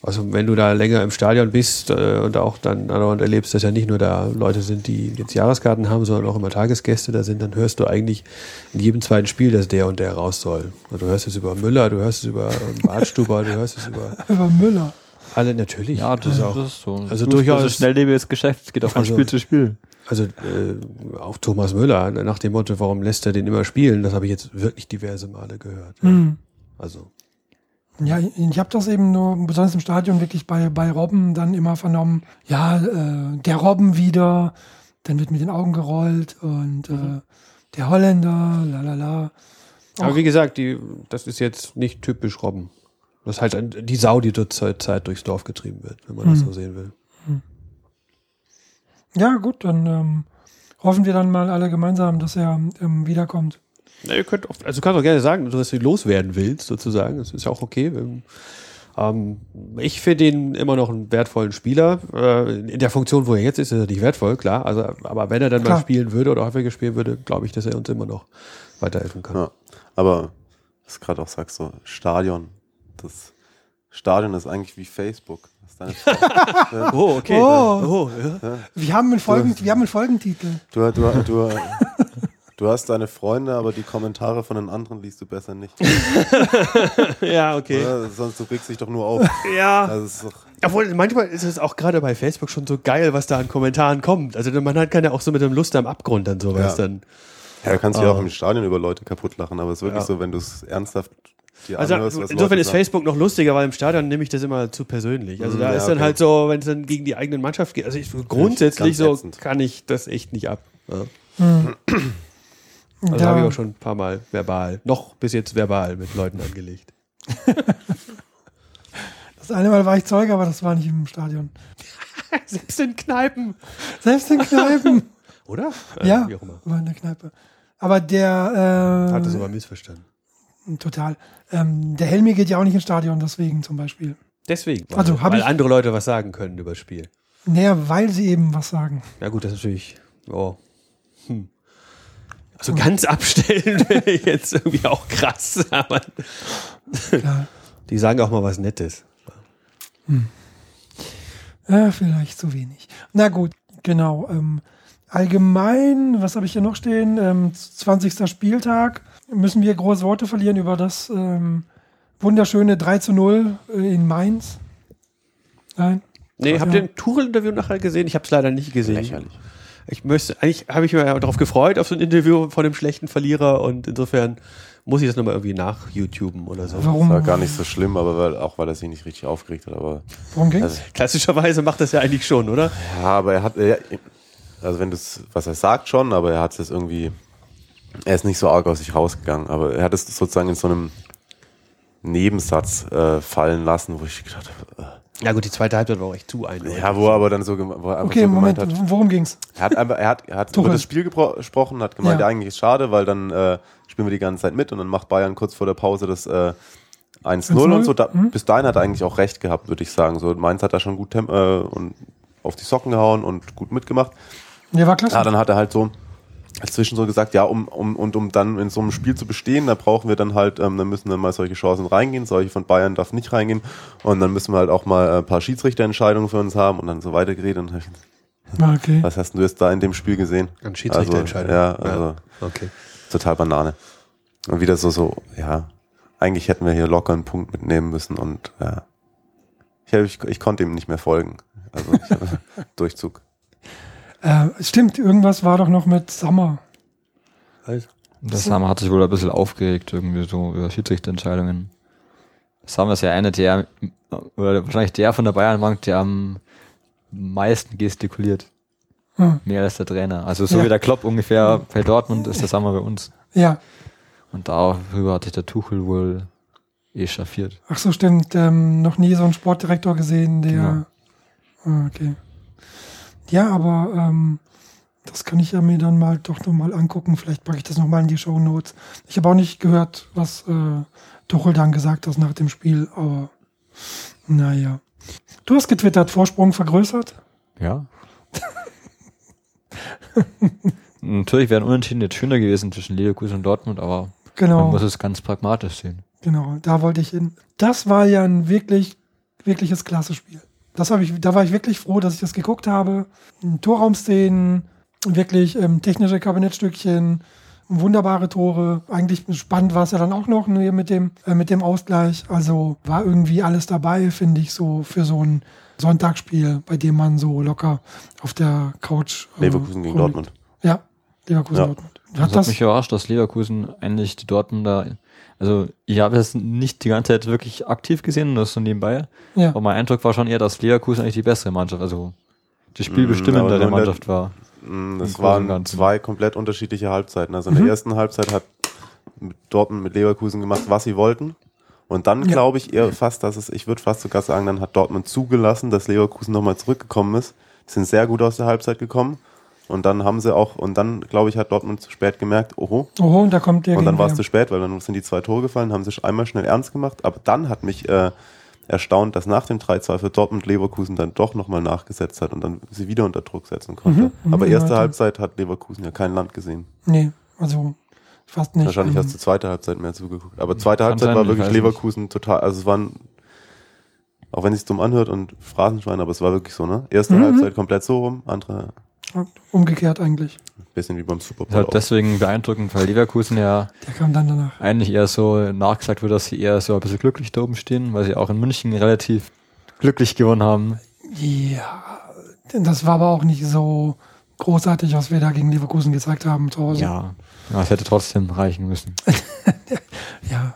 also wenn du da länger im Stadion bist äh, und auch dann andauernd erlebst, dass ja nicht nur da Leute sind, die jetzt Jahreskarten haben, sondern auch immer Tagesgäste da sind, dann hörst du eigentlich in jedem zweiten Spiel, dass der und der raus soll. Also du hörst es über Müller, du hörst es über ähm, Bartstuber, du hörst es über über Müller. alle natürlich. Ja, das, ist auch. das ist so. Also Fußball durchaus- ist ein schnelllebiges Geschäft, es geht auch von Also- Spiel zu Spiel. Also äh, auch Thomas Müller, nach dem Motto, warum lässt er den immer spielen, das habe ich jetzt wirklich diverse Male gehört. Ja. Mhm. Also Ja, ich, habe das eben nur, besonders im Stadion, wirklich bei, bei Robben dann immer vernommen, ja, äh, der Robben wieder, dann wird mit den Augen gerollt und äh, der Holländer, la la la. Aber wie gesagt, die, das ist jetzt nicht typisch Robben. Das ist halt die Sau, die dort zur Zeit durchs Dorf getrieben wird, wenn man das Hm. so sehen will. Ja, gut, dann ähm, hoffen wir dann mal alle gemeinsam, dass er ähm, wiederkommt. Na, ihr könnt also du kannst auch gerne sagen, dass du loswerden willst, sozusagen. Das ist ja auch okay. Ähm, ich finde ihn immer noch einen wertvollen Spieler. Äh, in der Funktion, wo er jetzt ist, ist er nicht wertvoll, klar. Also, aber wenn er dann Klar. mal spielen würde oder häufiger spielen würde, glaube ich, dass er uns immer noch weiterhelfen kann. Ja. Aber, was du gerade auch sagst, so Stadion, das Stadion ist eigentlich wie Facebook. Oh, okay. Oh. oh ja. Wir haben einen, Folgen, wir haben einen Folgentitel. Du, du, du, du hast deine Freunde, aber die Kommentare von den anderen liest du besser nicht. ja, okay. Oder? Sonst du regst dich doch nur auf. Ja. Also, es ist doch, Obwohl, manchmal ist es auch gerade bei Facebook schon so geil, was da an Kommentaren kommt. Also man hat kann ja auch so mit dem Lust am Abgrund dann sowas Ja. dann. ja, du kannst dich auch Ah. im Stadion über Leute kaputt lachen, aber es ist wirklich Ja. so, wenn du es ernsthaft Also anhörst, was insofern Leute ist sagen. Facebook noch lustiger, weil im Stadion nehme ich das immer zu persönlich. Also da ja, ist dann okay. halt so, wenn es dann gegen die eigenen Mannschaft geht. Also ich, grundsätzlich so ätzend. kann ich das echt nicht ab. Ja. Hm. Also Da- habe ich auch schon ein paar Mal verbal, noch bis jetzt verbal mit Leuten angelegt. Das eine Mal war ich Zeuge, aber das war nicht im Stadion. Selbst in Kneipen. Selbst in Kneipen. Oder? Äh, ja, Wie auch immer. war in der Kneipe. Aber der, Hat das äh, aber missverstanden. Total. Ähm, der Helmi geht ja auch nicht ins Stadion, deswegen zum Beispiel. Deswegen. Weil, Also, weil ich- andere Leute was sagen können über das Spiel. Naja, weil sie eben was sagen. Ja gut, das ist natürlich. Oh. Hm. Also ganz abstellen wäre jetzt irgendwie auch krass, aber Klar. die sagen auch mal was Nettes. Ja, vielleicht zu wenig. Na gut, genau. Ähm, allgemein, was habe ich hier noch stehen? Ähm, 20. Spieltag. Müssen wir große Worte verlieren über das ähm, wunderschöne 3 zu 0 äh, in Mainz? Nein? Nee, habt ihr ein Tuchel-Interview nachher gesehen? Ich habe es leider nicht gesehen. Lächerlich. Ich müsste, eigentlich habe ich mich ja darauf gefreut, auf so ein Interview von dem schlechten Verlierer und insofern muss ich das nochmal irgendwie nach YouTuben oder so. Warum, Das war gar nicht so schlimm, aber weil, auch weil er sich nicht richtig aufgeregt hat. Aber warum ging's? also, Klassischerweise macht das ja eigentlich schon, oder? ja, aber er hat, er, also wenn das, was er sagt schon, aber er hat es irgendwie, er ist nicht so arg aus sich rausgegangen, aber er hat es sozusagen in so einem Nebensatz äh, fallen lassen, wo ich gedacht habe, Ja gut, die zweite Halbzeit war auch echt zu äh, eindeutig. ja, wo er aber dann so, wo er einfach Okay, so Moment, gemeint hat, worum ging's? Er hat, aber, er hat, er hat über das Spiel gesprochen, hat gemeint, Ja. ja. eigentlich ist schade, weil dann äh, spielen wir die ganze Zeit mit und dann macht Bayern kurz vor der Pause das äh, 1-0 und so. Da, Mhm. Bis dahin hat er eigentlich auch recht gehabt, würde ich sagen. So Mainz hat da schon gut Tem äh, und auf die Socken gehauen und gut mitgemacht. Der war klasse. Ja, dann hat er halt so dazwischen so gesagt, ja, um, um, und um dann in so einem Spiel zu bestehen, da brauchen wir dann halt, ähm, dann müssen dann mal solche Chancen reingehen, solche von Bayern darf nicht reingehen und dann müssen wir halt auch mal ein paar Schiedsrichterentscheidungen für uns haben und dann so weiter geredet und Ah, okay. was hast du jetzt da in dem Spiel gesehen? An Schiedsrichterentscheidung. Also, ja, also Okay. total Banane. Und wieder so, so, ja, eigentlich hätten wir hier locker einen Punkt mitnehmen müssen und ja, ich, hab, ich, ich konnte ihm nicht mehr folgen. Also ich, Durchzug. Äh, stimmt, irgendwas war doch noch mit Sommer. Also, Das Sammer hat sich wohl ein bisschen aufgeregt, irgendwie so über Schiedsrichterentscheidungen. Sammer ist ja einer der, oder wahrscheinlich der von der Bayernbank, der am meisten gestikuliert. Hm. Mehr als der Trainer. Also so Ja. wie der Klopp ungefähr bei Dortmund ist der Sammer bei uns. Ja, Und darüber hat sich der Tuchel wohl eh schaffiert. ach so, stimmt. Ähm, noch nie so einen Sportdirektor gesehen, der. Ah, okay. Ja, aber ähm, das kann ich ja mir dann mal doch noch mal angucken. Vielleicht packe ich das noch mal in die Show Notes. Ich habe auch nicht gehört, was äh, Tuchel dann gesagt hat nach dem Spiel, aber naja. Du hast getwittert, Vorsprung vergrößert? Ja. Natürlich wäre ein Unentschieden jetzt schöner gewesen zwischen Leverkusen und Dortmund, aber Genau. man muss es ganz pragmatisch sehen. Genau, da wollte ich hin. Das war ja ein wirklich, wirkliches Klassespiel. Das habe ich, da war ich wirklich froh, dass ich das geguckt habe. Torraumszenen, wirklich ähm, technische Kabinettstückchen, wunderbare Tore. Eigentlich spannend war es ja dann auch noch ne, mit dem, äh, mit dem Ausgleich. Also war irgendwie alles dabei, finde ich, so für so ein Sonntagsspiel, bei dem man so locker auf der Couch. äh, Leverkusen gegen rumliegt. Dortmund. Ja, Leverkusen Ja. Dortmund. Das Hat hat das, mich überrascht, dass Leverkusen eigentlich die Dortmunder, also ich habe es nicht die ganze Zeit wirklich aktiv gesehen, nur so nebenbei, ja. aber mein Eindruck war schon eher, dass Leverkusen eigentlich die bessere Mannschaft, also die Mm, nur in der- Mannschaft war. Mm, Das waren Ganzen. zwei komplett unterschiedliche Halbzeiten. Also in Mhm. der ersten Halbzeit hat Dortmund mit Leverkusen gemacht, was sie wollten. Und dann Ja. glaube ich eher fast, dass es, ich würde fast sogar sagen, dann hat Dortmund zugelassen, dass Leverkusen nochmal zurückgekommen ist. Die sind sehr gut aus der Halbzeit gekommen. Und dann haben sie auch, und dann glaube ich, hat Dortmund zu spät gemerkt, oho, Oho, und da kommt der und dann war es zu spät, weil dann sind die zwei Tore gefallen, haben sich einmal schnell ernst gemacht. Aber dann hat mich äh, erstaunt, dass nach dem 3-2 für Dortmund Leverkusen dann doch nochmal nachgesetzt hat und dann sie wieder unter Druck setzen konnte. Mhm, mhm, Aber erste weiter. Halbzeit hat Leverkusen ja kein Land gesehen. Nee, also fast nicht. Wahrscheinlich hast du zweite Halbzeit mehr zugeguckt. Aber zweite Kann Halbzeit sein, war ich wirklich Leverkusen total, also es waren, auch wenn es dumm anhört und Phrasenschwein, aber es war wirklich so, ne? Erste Mhm. Halbzeit komplett so rum, andere Umgekehrt eigentlich. bisschen wie beim Super Ist Bowl. halt auch. deswegen beeindruckend, weil Leverkusen ja Der kam dann danach. eigentlich eher so nachgesagt wird, dass sie eher so ein bisschen glücklich da oben stehen, weil sie auch in München relativ glücklich gewonnen haben. Ja, das war aber auch nicht so großartig, was wir da gegen Leverkusen gezeigt haben zu Hause. Ja, ja es hätte trotzdem reichen müssen. ja.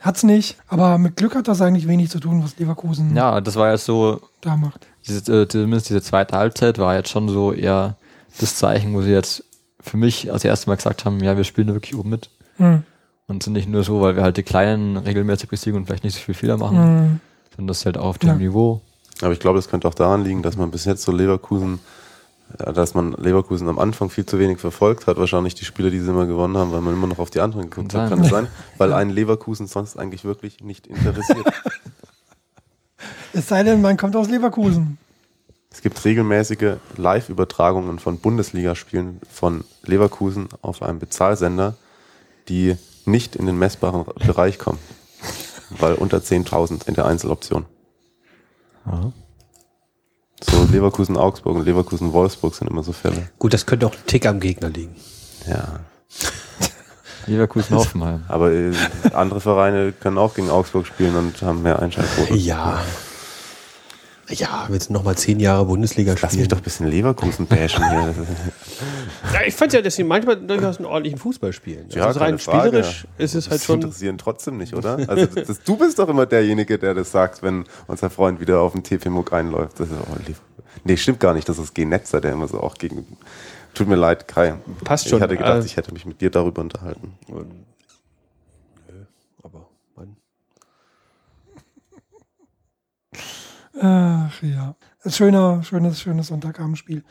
Hat's nicht, aber mit Glück hat das eigentlich wenig zu tun, was Leverkusen Ja, das war jetzt so, da macht. Diese, äh, zumindest diese zweite Halbzeit war jetzt schon so eher das Zeichen, wo sie jetzt für mich als erstes Mal gesagt haben, ja, wir spielen da wirklich oben mit. Hm. Und sind nicht nur so, weil wir halt die Kleinen regelmäßig besiegen und vielleicht nicht so viel Fehler machen, Hm. sondern das ist halt auch auf dem Ja. Niveau. Aber ich glaube, das könnte auch daran liegen, dass man bis jetzt so Leverkusen, ja, dass man Leverkusen am Anfang viel zu wenig verfolgt hat. Wahrscheinlich die Spiele, die sie immer gewonnen haben, weil man immer noch auf die anderen geguckt Kann hat. Kann es sein? Weil einen Leverkusen sonst eigentlich wirklich nicht interessiert. Es sei denn, man kommt aus Leverkusen. Es gibt regelmäßige Live-Übertragungen von Bundesligaspielen von Leverkusen auf einem Bezahlsender, die nicht in den messbaren Bereich kommen. Weil unter 10.000 in der Einzeloption. So Leverkusen-Augsburg und Leverkusen-Wolfsburg sind immer so Fälle. Gut, das könnte auch ein Tick am Gegner liegen. Ja. Leverkusen Hoffenheim. Aber äh, andere Vereine können auch gegen Augsburg spielen und haben mehr Einschaltquote. Ja. Ja, jetzt noch mal zehn Jahre Bundesliga Lass mich spielen. doch ein bisschen Leverkusen bashen hier. Ja, ich fand ja, dass sie manchmal durchaus einen ordentlichen Fußball spielen. Ja, also rein Frage. spielerisch ist es Das halt schon. interessieren trotzdem nicht, oder? Also das, das, du bist doch immer derjenige, der das sagt, wenn unser Freund wieder auf den TP-Muck einläuft. Das ist, oh, nee, stimmt gar nicht. Das ist Genetzer, der immer so auch gegen... Tut mir leid, Kai. Passt schon, Ich hatte gedacht, äh, ich hätte mich mit dir darüber unterhalten. Aber Mann. Ach ja. Schöner, schönes, schönes Sonntagabendspiel.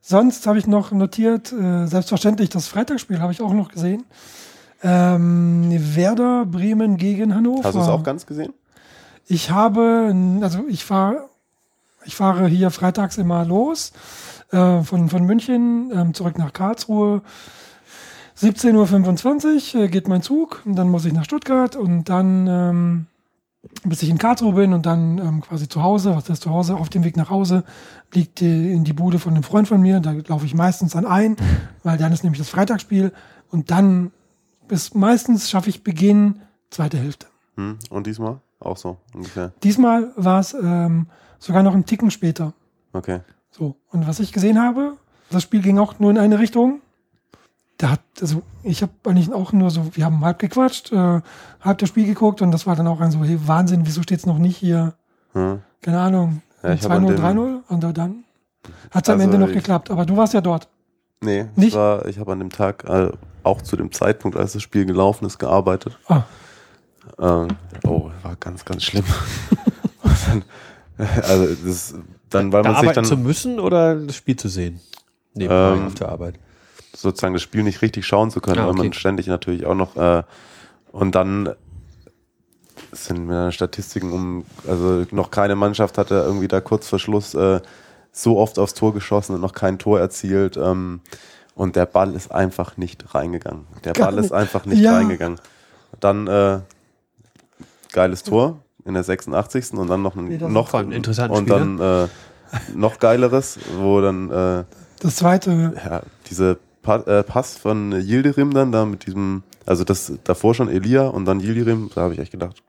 Sonst habe ich noch notiert, äh, selbstverständlich das Freitagsspiel habe ich auch noch gesehen. Ähm, Werder Bremen gegen Hannover. Hast du es auch ganz gesehen? Ich habe, also ich fahre, ich fahre hier freitags immer los äh, von, von München ähm, zurück nach Karlsruhe. 17.25 Uhr äh, geht mein Zug und dann muss ich nach Stuttgart und dann, ähm, bis ich in Karlsruhe bin und dann ähm, quasi zu Hause, was ist zu Hause, auf dem Weg nach Hause liegt die, in die Bude von einem Freund von mir, da laufe ich meistens dann ein, weil dann ist nämlich das Freitagsspiel und dann bis meistens schaffe ich Beginn zweite Hälfte. Hm? Und diesmal? Auch so, ungefähr. Diesmal war es ähm, sogar noch einen Ticken später. Okay. So, und was ich gesehen habe, das Spiel ging auch nur in eine Richtung. Da hat, also ich habe eigentlich auch nur so, wir haben halb gequatscht, äh, halb das Spiel geguckt und das war dann auch ein so, hey, Wahnsinn, wieso steht's noch nicht hier? Hm. Keine Ahnung, Ja, ich hab an 2-0, dem- 3-0 und dann hat's am Also Ende noch ich- geklappt. Aber du warst ja dort. Nee, Nicht? Ich, war, ich habe an dem Tag äh, auch zu dem Zeitpunkt, als das Spiel gelaufen ist, gearbeitet. Ah, Ähm, oh, war ganz, ganz schlimm. Dann, also das, dann, weil Da man sich arbeiten zu dann müssen oder das Spiel zu sehen? Nebenbei Ähm, auf der Arbeit. Sozusagen das Spiel nicht richtig schauen zu können, Ah, weil man okay. ständig natürlich auch noch äh, und dann sind mir Statistiken um, also noch keine Mannschaft hatte irgendwie da kurz vor Schluss äh, so oft aufs Tor geschossen und noch kein Tor erzielt. Ähm, und der Ball ist einfach nicht reingegangen. Der Gar Ball ist einfach nicht Ja. reingegangen. Dann äh, geiles Tor in der 86. und dann noch ein Nee, noch ein interessanter und dann äh, noch geileres, wo dann äh, das zweite, ja, diese Pass von Yildirim dann da mit diesem, also das davor schon Elia und dann Yildirim, da habe ich echt gedacht,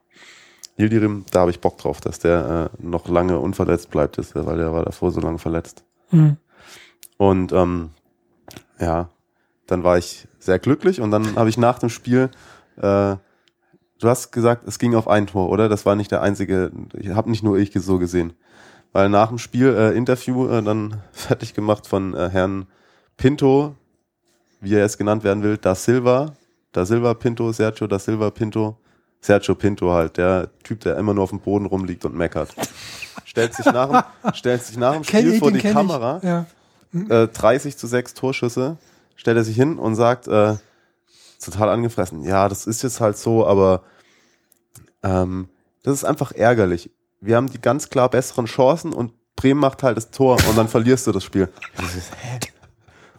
Yildirim, da habe ich Bock drauf, dass der äh, noch lange unverletzt bleibt, ist, weil der war davor so lange verletzt. hm, Und ähm, ja, dann war ich sehr glücklich und dann habe ich nach dem Spiel, äh, du hast gesagt, es ging auf ein Tor, oder? Das war nicht der einzige, ich habe nicht nur ich so gesehen. Weil nach dem Spiel äh, Interview äh, dann fertig gemacht von äh, Herrn Pinto, wie er jetzt genannt werden will, Da Silva, Da Silva Pinto, Sergio Da Silva Pinto, Sergio Pinto halt, der Typ, der immer nur auf dem Boden rumliegt und meckert. stellt sich nach dem, stellt sich nach dem Spiel ich, vor die Kamera. Ja. äh, 30 zu 6 Torschüsse, stellt er sich hin und sagt, äh, total angefressen, ja, das ist jetzt halt so, aber ähm, das ist einfach ärgerlich. Wir haben die ganz klar besseren Chancen und Bremen macht halt das Tor und dann verlierst du das Spiel.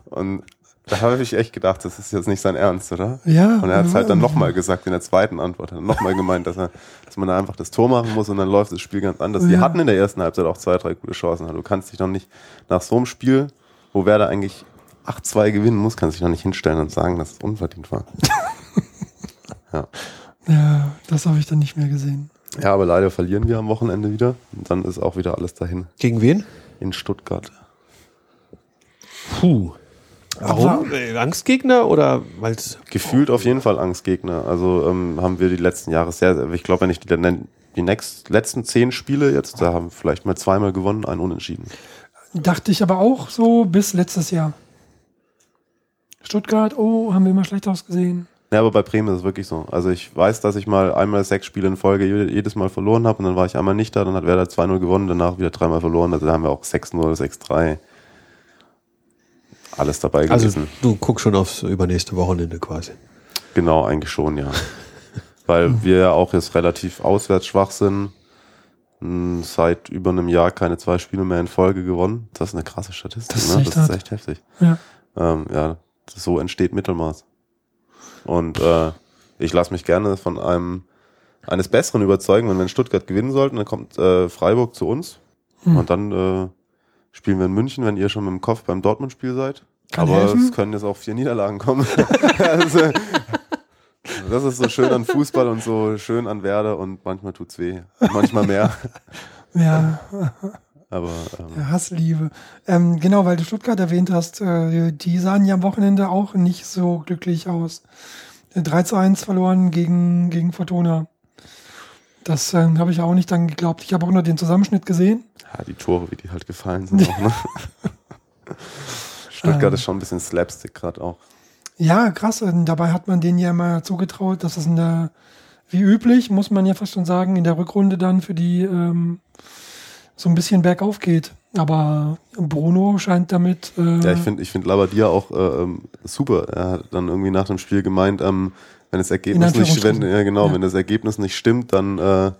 Und da habe ich echt gedacht, das ist jetzt nicht sein Ernst, oder? Ja, Und er hat es halt ja. dann nochmal gesagt in der zweiten Antwort. Er hat nochmal gemeint, dass, er, dass man da einfach das Tor machen muss und dann läuft das Spiel ganz anders. Die Ja. hatten in der ersten Halbzeit auch zwei, drei gute Chancen. Du kannst dich doch nicht nach so einem Spiel, wo Werder eigentlich 8-2 gewinnen muss, kannst dich doch nicht hinstellen und sagen, dass es unverdient war. ja, das habe ich dann nicht mehr gesehen. Ja, aber leider verlieren wir am Wochenende wieder. Und dann ist auch wieder alles dahin. Gegen wen? In Stuttgart. Puh. Warum? Äh, Angstgegner oder weil Gefühlt auf jeden Fall Angstgegner. Also ähm, haben wir die letzten Jahre sehr, ich glaube, wenn ich die, die, next, letzten zehn Spiele jetzt, da haben vielleicht mal zweimal gewonnen, einen unentschieden. Dachte ich aber auch so bis letztes Jahr. Stuttgart, oh, haben wir immer schlecht ausgesehen. Ja, aber bei Bremen ist es wirklich so. Also ich weiß, dass ich mal einmal sechs Spiele in Folge je- jedes Mal verloren habe und dann war ich einmal nicht da, dann hat Werder 2-0 gewonnen, danach wieder dreimal verloren. Also da haben wir auch 6-0, 6-3. Alles dabei Also gewesen. du guckst schon aufs übernächste Wochenende quasi. Genau, eigentlich schon, ja. Weil wir ja auch jetzt relativ auswärts schwach sind. mh, seit über einem Jahr keine zwei Spiele mehr in Folge gewonnen. Das ist eine krasse Statistik. Das ist ne? echt das ist echt heftig. Ja. Ähm, ja, so entsteht Mittelmaß. Und äh, ich lasse mich gerne von einem eines Besseren überzeugen, wenn wir in Stuttgart gewinnen sollten, dann kommt äh, Freiburg zu uns Hm. und dann äh, spielen wir in München, wenn ihr schon mit dem Kopf beim Dortmund-Spiel seid. Kann Aber helfen. es können jetzt auch vier Niederlagen kommen. also, das ist so schön an Fußball und so schön an Werder und manchmal tut's weh. Manchmal mehr. Ja, Aber ähm, der Hassliebe. Ähm, genau, weil du Stuttgart erwähnt hast, äh, die sahen ja am Wochenende auch nicht so glücklich aus. Äh, 3 zu 1 verloren gegen, gegen Fortuna. Das ähm, habe ich auch nicht dann geglaubt. Ich habe auch nur den Zusammenschnitt gesehen. Ja, die Tore, wie die halt gefallen sind. Auch, ne? Stuttgart Ähm. ist schon ein bisschen Slapstick gerade auch. Ja, krass. Und dabei hat man denen ja immer zugetraut, dass es in der, wie üblich, muss man ja fast schon sagen, in der Rückrunde dann für die ähm, so ein bisschen bergauf geht. Aber Bruno scheint damit. Äh, Ja, ich finde ich find Labadia auch äh, ähm, super. Er hat dann irgendwie nach dem Spiel gemeint, ähm, wenn das Ergebnis nicht, wenn, ja genau, Ja. wenn das Ergebnis nicht stimmt, dann äh,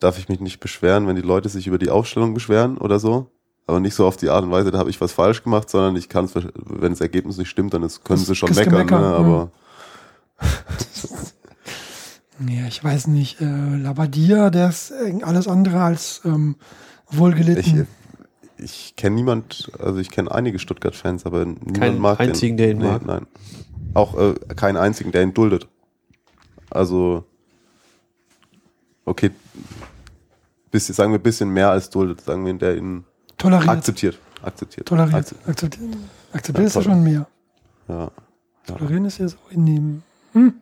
darf ich mich nicht beschweren, wenn die Leute sich über die Aufstellung beschweren oder so. Aber nicht so auf die Art und Weise, da habe ich was falsch gemacht, sondern ich kann es, wenn das Ergebnis nicht stimmt, dann ist, können Das sie schon meckern, ne? ja. aber Ja, ich weiß nicht. Äh, Labadia, der ist äh, alles andere als ähm, ich, wohlgelitten. ich kenne niemand, also ich kenne einige Stuttgart-Fans, aber niemand Keinen mag einzigen, der ihn mag? Nein. Auch äh, keinen einzigen, der ihn duldet. Also, okay, bisschen, sagen wir ein bisschen mehr als duldet, sagen wir, der ihn Toleriert. akzeptiert. Akzeptiert. Toleriert. Akze- Akzeptiert. Akzeptiert ist ja schon mehr. Ja, Tolerieren ist ja so hinnehmen.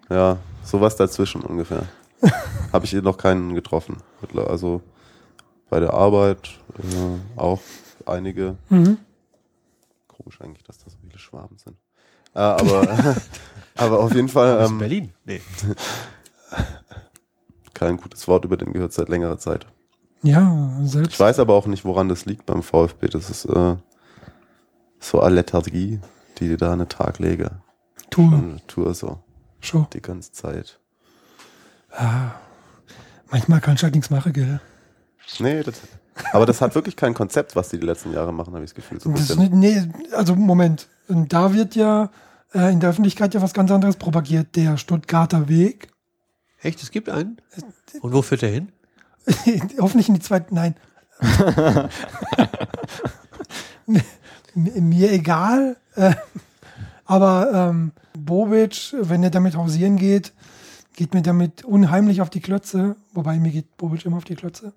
ja, sowas dazwischen ungefähr. Habe ich hier noch keinen getroffen. Also bei der Arbeit äh, auch einige. Mhm. Komisch eigentlich, dass da so viele Schwaben sind. Äh, aber, aber auf jeden Fall ähm, Berlin? Nee. Kein gutes Wort über den gehört seit längerer Zeit. Ja, selbst. Ich weiß aber auch nicht, woran das liegt beim VfB. Das ist äh, so eine Lethargie, die die da an den Tag lege. Tour. Tour so Schon. die ganze Zeit. Manchmal kannst du halt nichts machen, gell? Nee, das, aber das hat wirklich kein Konzept, was die die letzten Jahre machen, habe ich das Gefühl. So Das nicht, nee, also Moment. Und da wird ja äh, in der Öffentlichkeit ja was ganz anderes propagiert. Der Stuttgarter Weg. Echt, es gibt einen? Und wo führt er hin? Hoffentlich in die zweite. Nein. Mir egal. Äh, aber ähm, Bobic, wenn er damit hausieren geht, geht mir damit unheimlich auf die Klötze. Wobei mir geht Bobic immer auf die Klötze.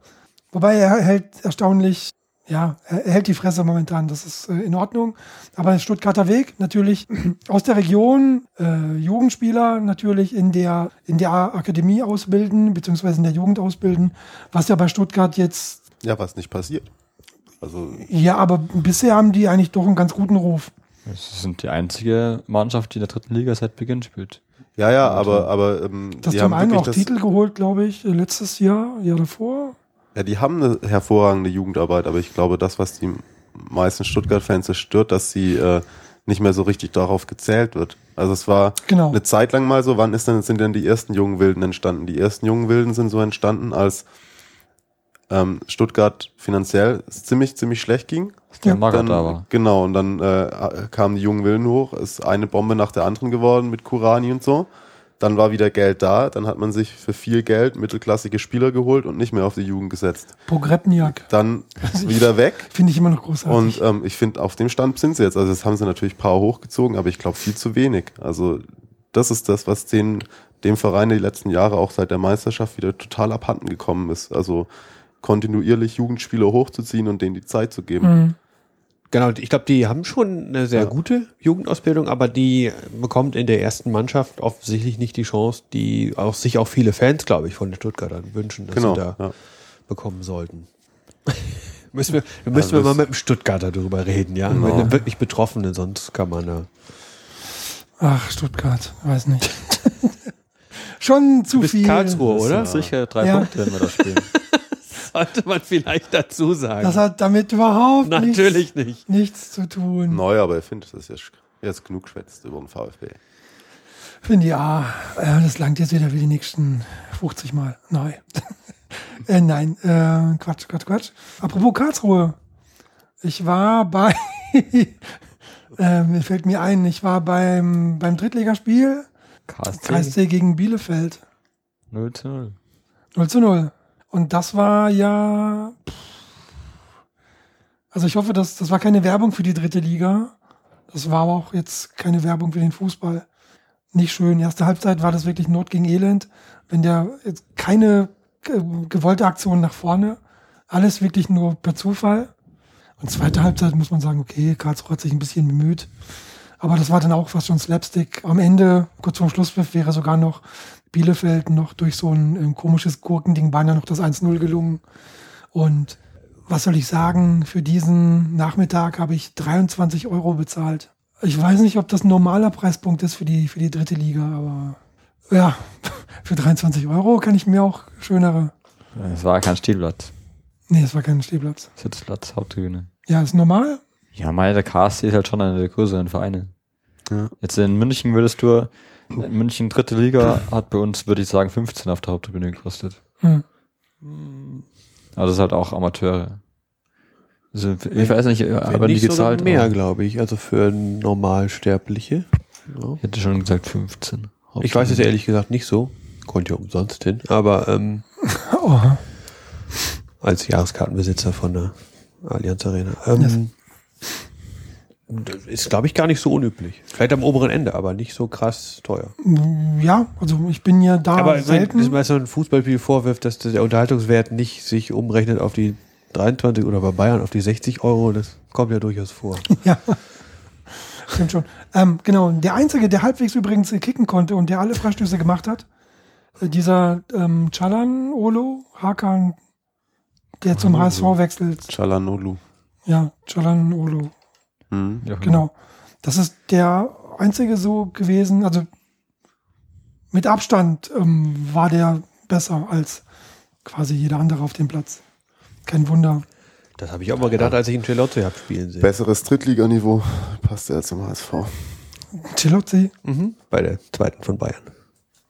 Wobei er hält erstaunlich, ja, er hält die Fresse momentan. Das ist äh, in Ordnung. Aber der Stuttgarter Weg natürlich aus der Region, äh, Jugendspieler natürlich in der, in der Akademie ausbilden, beziehungsweise in der Jugend ausbilden, was ja bei Stuttgart jetzt, Ja, was nicht passiert. Also ja, aber bisher haben die eigentlich doch einen ganz guten Ruf. Das sind die einzige Mannschaft, die in der dritten Liga seit Beginn spielt. ja, ja, aber aber ähm, Das die zum haben einen auch das, Titel geholt, glaube ich, letztes Jahr, Jahr davor. Ja, die haben eine hervorragende Jugendarbeit, aber ich glaube, das, was die meisten Stuttgart-Fans stört, dass sie äh, nicht mehr so richtig darauf gezählt wird. Also es war Genau. eine Zeit lang mal so, wann ist denn, sind denn die ersten jungen Wilden entstanden? Die ersten jungen Wilden sind so entstanden, als ähm, Stuttgart finanziell ziemlich, ziemlich schlecht ging. Der Ja. Dann, da war. Genau, und dann äh, kamen die jungen Willen hoch, ist eine Bombe nach der anderen geworden mit Kurani und so. Dann war wieder Geld da, dann hat man sich für viel Geld mittelklassige Spieler geholt und nicht mehr auf die Jugend gesetzt. Pogrebniak. Dann wieder weg. Finde ich immer noch großartig. Und ähm, ich finde, auf dem Stand sind sie jetzt. Also das haben sie natürlich ein paar hochgezogen, aber ich glaube viel zu wenig. Also das ist das, was den, dem Verein die letzten Jahre auch seit der Meisterschaft wieder total abhanden gekommen ist. Also kontinuierlich Jugendspieler hochzuziehen und denen die Zeit zu geben. Mhm. Genau, ich glaube, die haben schon eine sehr Ja. gute Jugendausbildung, aber die bekommt in der ersten Mannschaft offensichtlich nicht die Chance, die auch sich auch viele Fans, glaube ich, von den Stuttgartern wünschen, dass Genau. sie da Ja. bekommen sollten. müssen wir, wir müssen Also wir mal es- mit dem Stuttgarter drüber reden, ja? Genau. Mit einem wirklich Betroffenen, sonst kann man da. Ach, Stuttgart, weiß nicht. Schon zu Du bist viel. Karlsruhe, oder? Sicher drei Ja. Punkte, wenn wir das spielen. Sollte man vielleicht dazu sagen. Das hat damit überhaupt Natürlich nicht. nichts, nichts zu tun. Neu, aber ich finde, das ist jetzt, genug geschwätzt über den VfB. Finde ja, äh, das langt jetzt wieder wie die nächsten 50 Mal. Neu. Äh, nein, äh, Quatsch, Quatsch, Quatsch. Apropos Karlsruhe. Ich war bei, äh, mir fällt mir ein, ich war beim, beim Drittligaspiel KSC KSC gegen Bielefeld. 0 zu 0. 0 zu 0. Und das war ja. Also ich hoffe, dass das war keine Werbung für die dritte Liga. Das war auch jetzt keine Werbung für den Fußball. Nicht schön. Erste Halbzeit war das wirklich Not gegen Elend. Wenn der jetzt keine äh, gewollte Aktion nach vorne, alles wirklich nur per Zufall. Und zweite Halbzeit muss man sagen, okay, Karlsruhe hat sich ein bisschen bemüht. Aber das war dann auch fast schon Slapstick. Am Ende, kurz vorm Schlusspfiff, wäre sogar noch Bielefeld noch durch so ein, ähm, komisches Gurkending beinahe noch das 1-0 gelungen. Und was soll ich sagen, für diesen Nachmittag habe ich 23 Euro bezahlt. Ich weiß nicht, ob das ein normaler Preispunkt ist für die, für die dritte Liga, aber ja, für 23 Euro kann ich mir auch schönere. Es war kein Stehplatz. Nee, es war kein Stehplatz. Sitzplatz, Haupttribüne. Ja, ist normal. Ja, meine, der KSC ist halt schon einer der größeren Vereine. Ja. Jetzt in München würdest du, München dritte Liga hat bei uns, würde ich sagen, 15 auf der Haupttribüne gekostet. Hm. Aber das ist halt auch Amateure. Also, ich weiß nicht, aber die nicht sogar gezahlt. mehr, glaube ich. Also für Normalsterbliche. Ja. Ich hätte schon gesagt 15. Ich weiß es ehrlich gesagt nicht so. Konnte ja umsonst hin. Aber ähm, Oh, als Jahreskartenbesitzer von der Allianz Arena. Ähm, ist, glaube ich, gar nicht so unüblich. Vielleicht am oberen Ende, aber nicht so krass teuer. ja, also ich bin ja da aber wenn selten. man so ein Fußballspiel vorwirft, dass der Unterhaltungswert nicht sich umrechnet auf die 23 oder bei Bayern auf die 60 Euro, das kommt ja durchaus vor. Ja. Stimmt schon. Ähm, genau, der Einzige, der halbwegs übrigens kicken konnte und der alle Freistöße gemacht hat, äh, dieser ähm, Chalan Olo, Hakan, der zum HSV wechselt. Chalanolu. Ja, Chalan Olo, Hm. Ja, genau. Das ist der Einzige so gewesen, also mit Abstand ähm, war der besser als quasi jeder andere auf dem Platz. Kein Wunder. Das habe ich auch mal gedacht, als ich ihn Celotto habe spielen sehen. Besseres Drittliganiveau passt ja zum HSV. Celozzi, Mhm. Bei der zweiten von Bayern.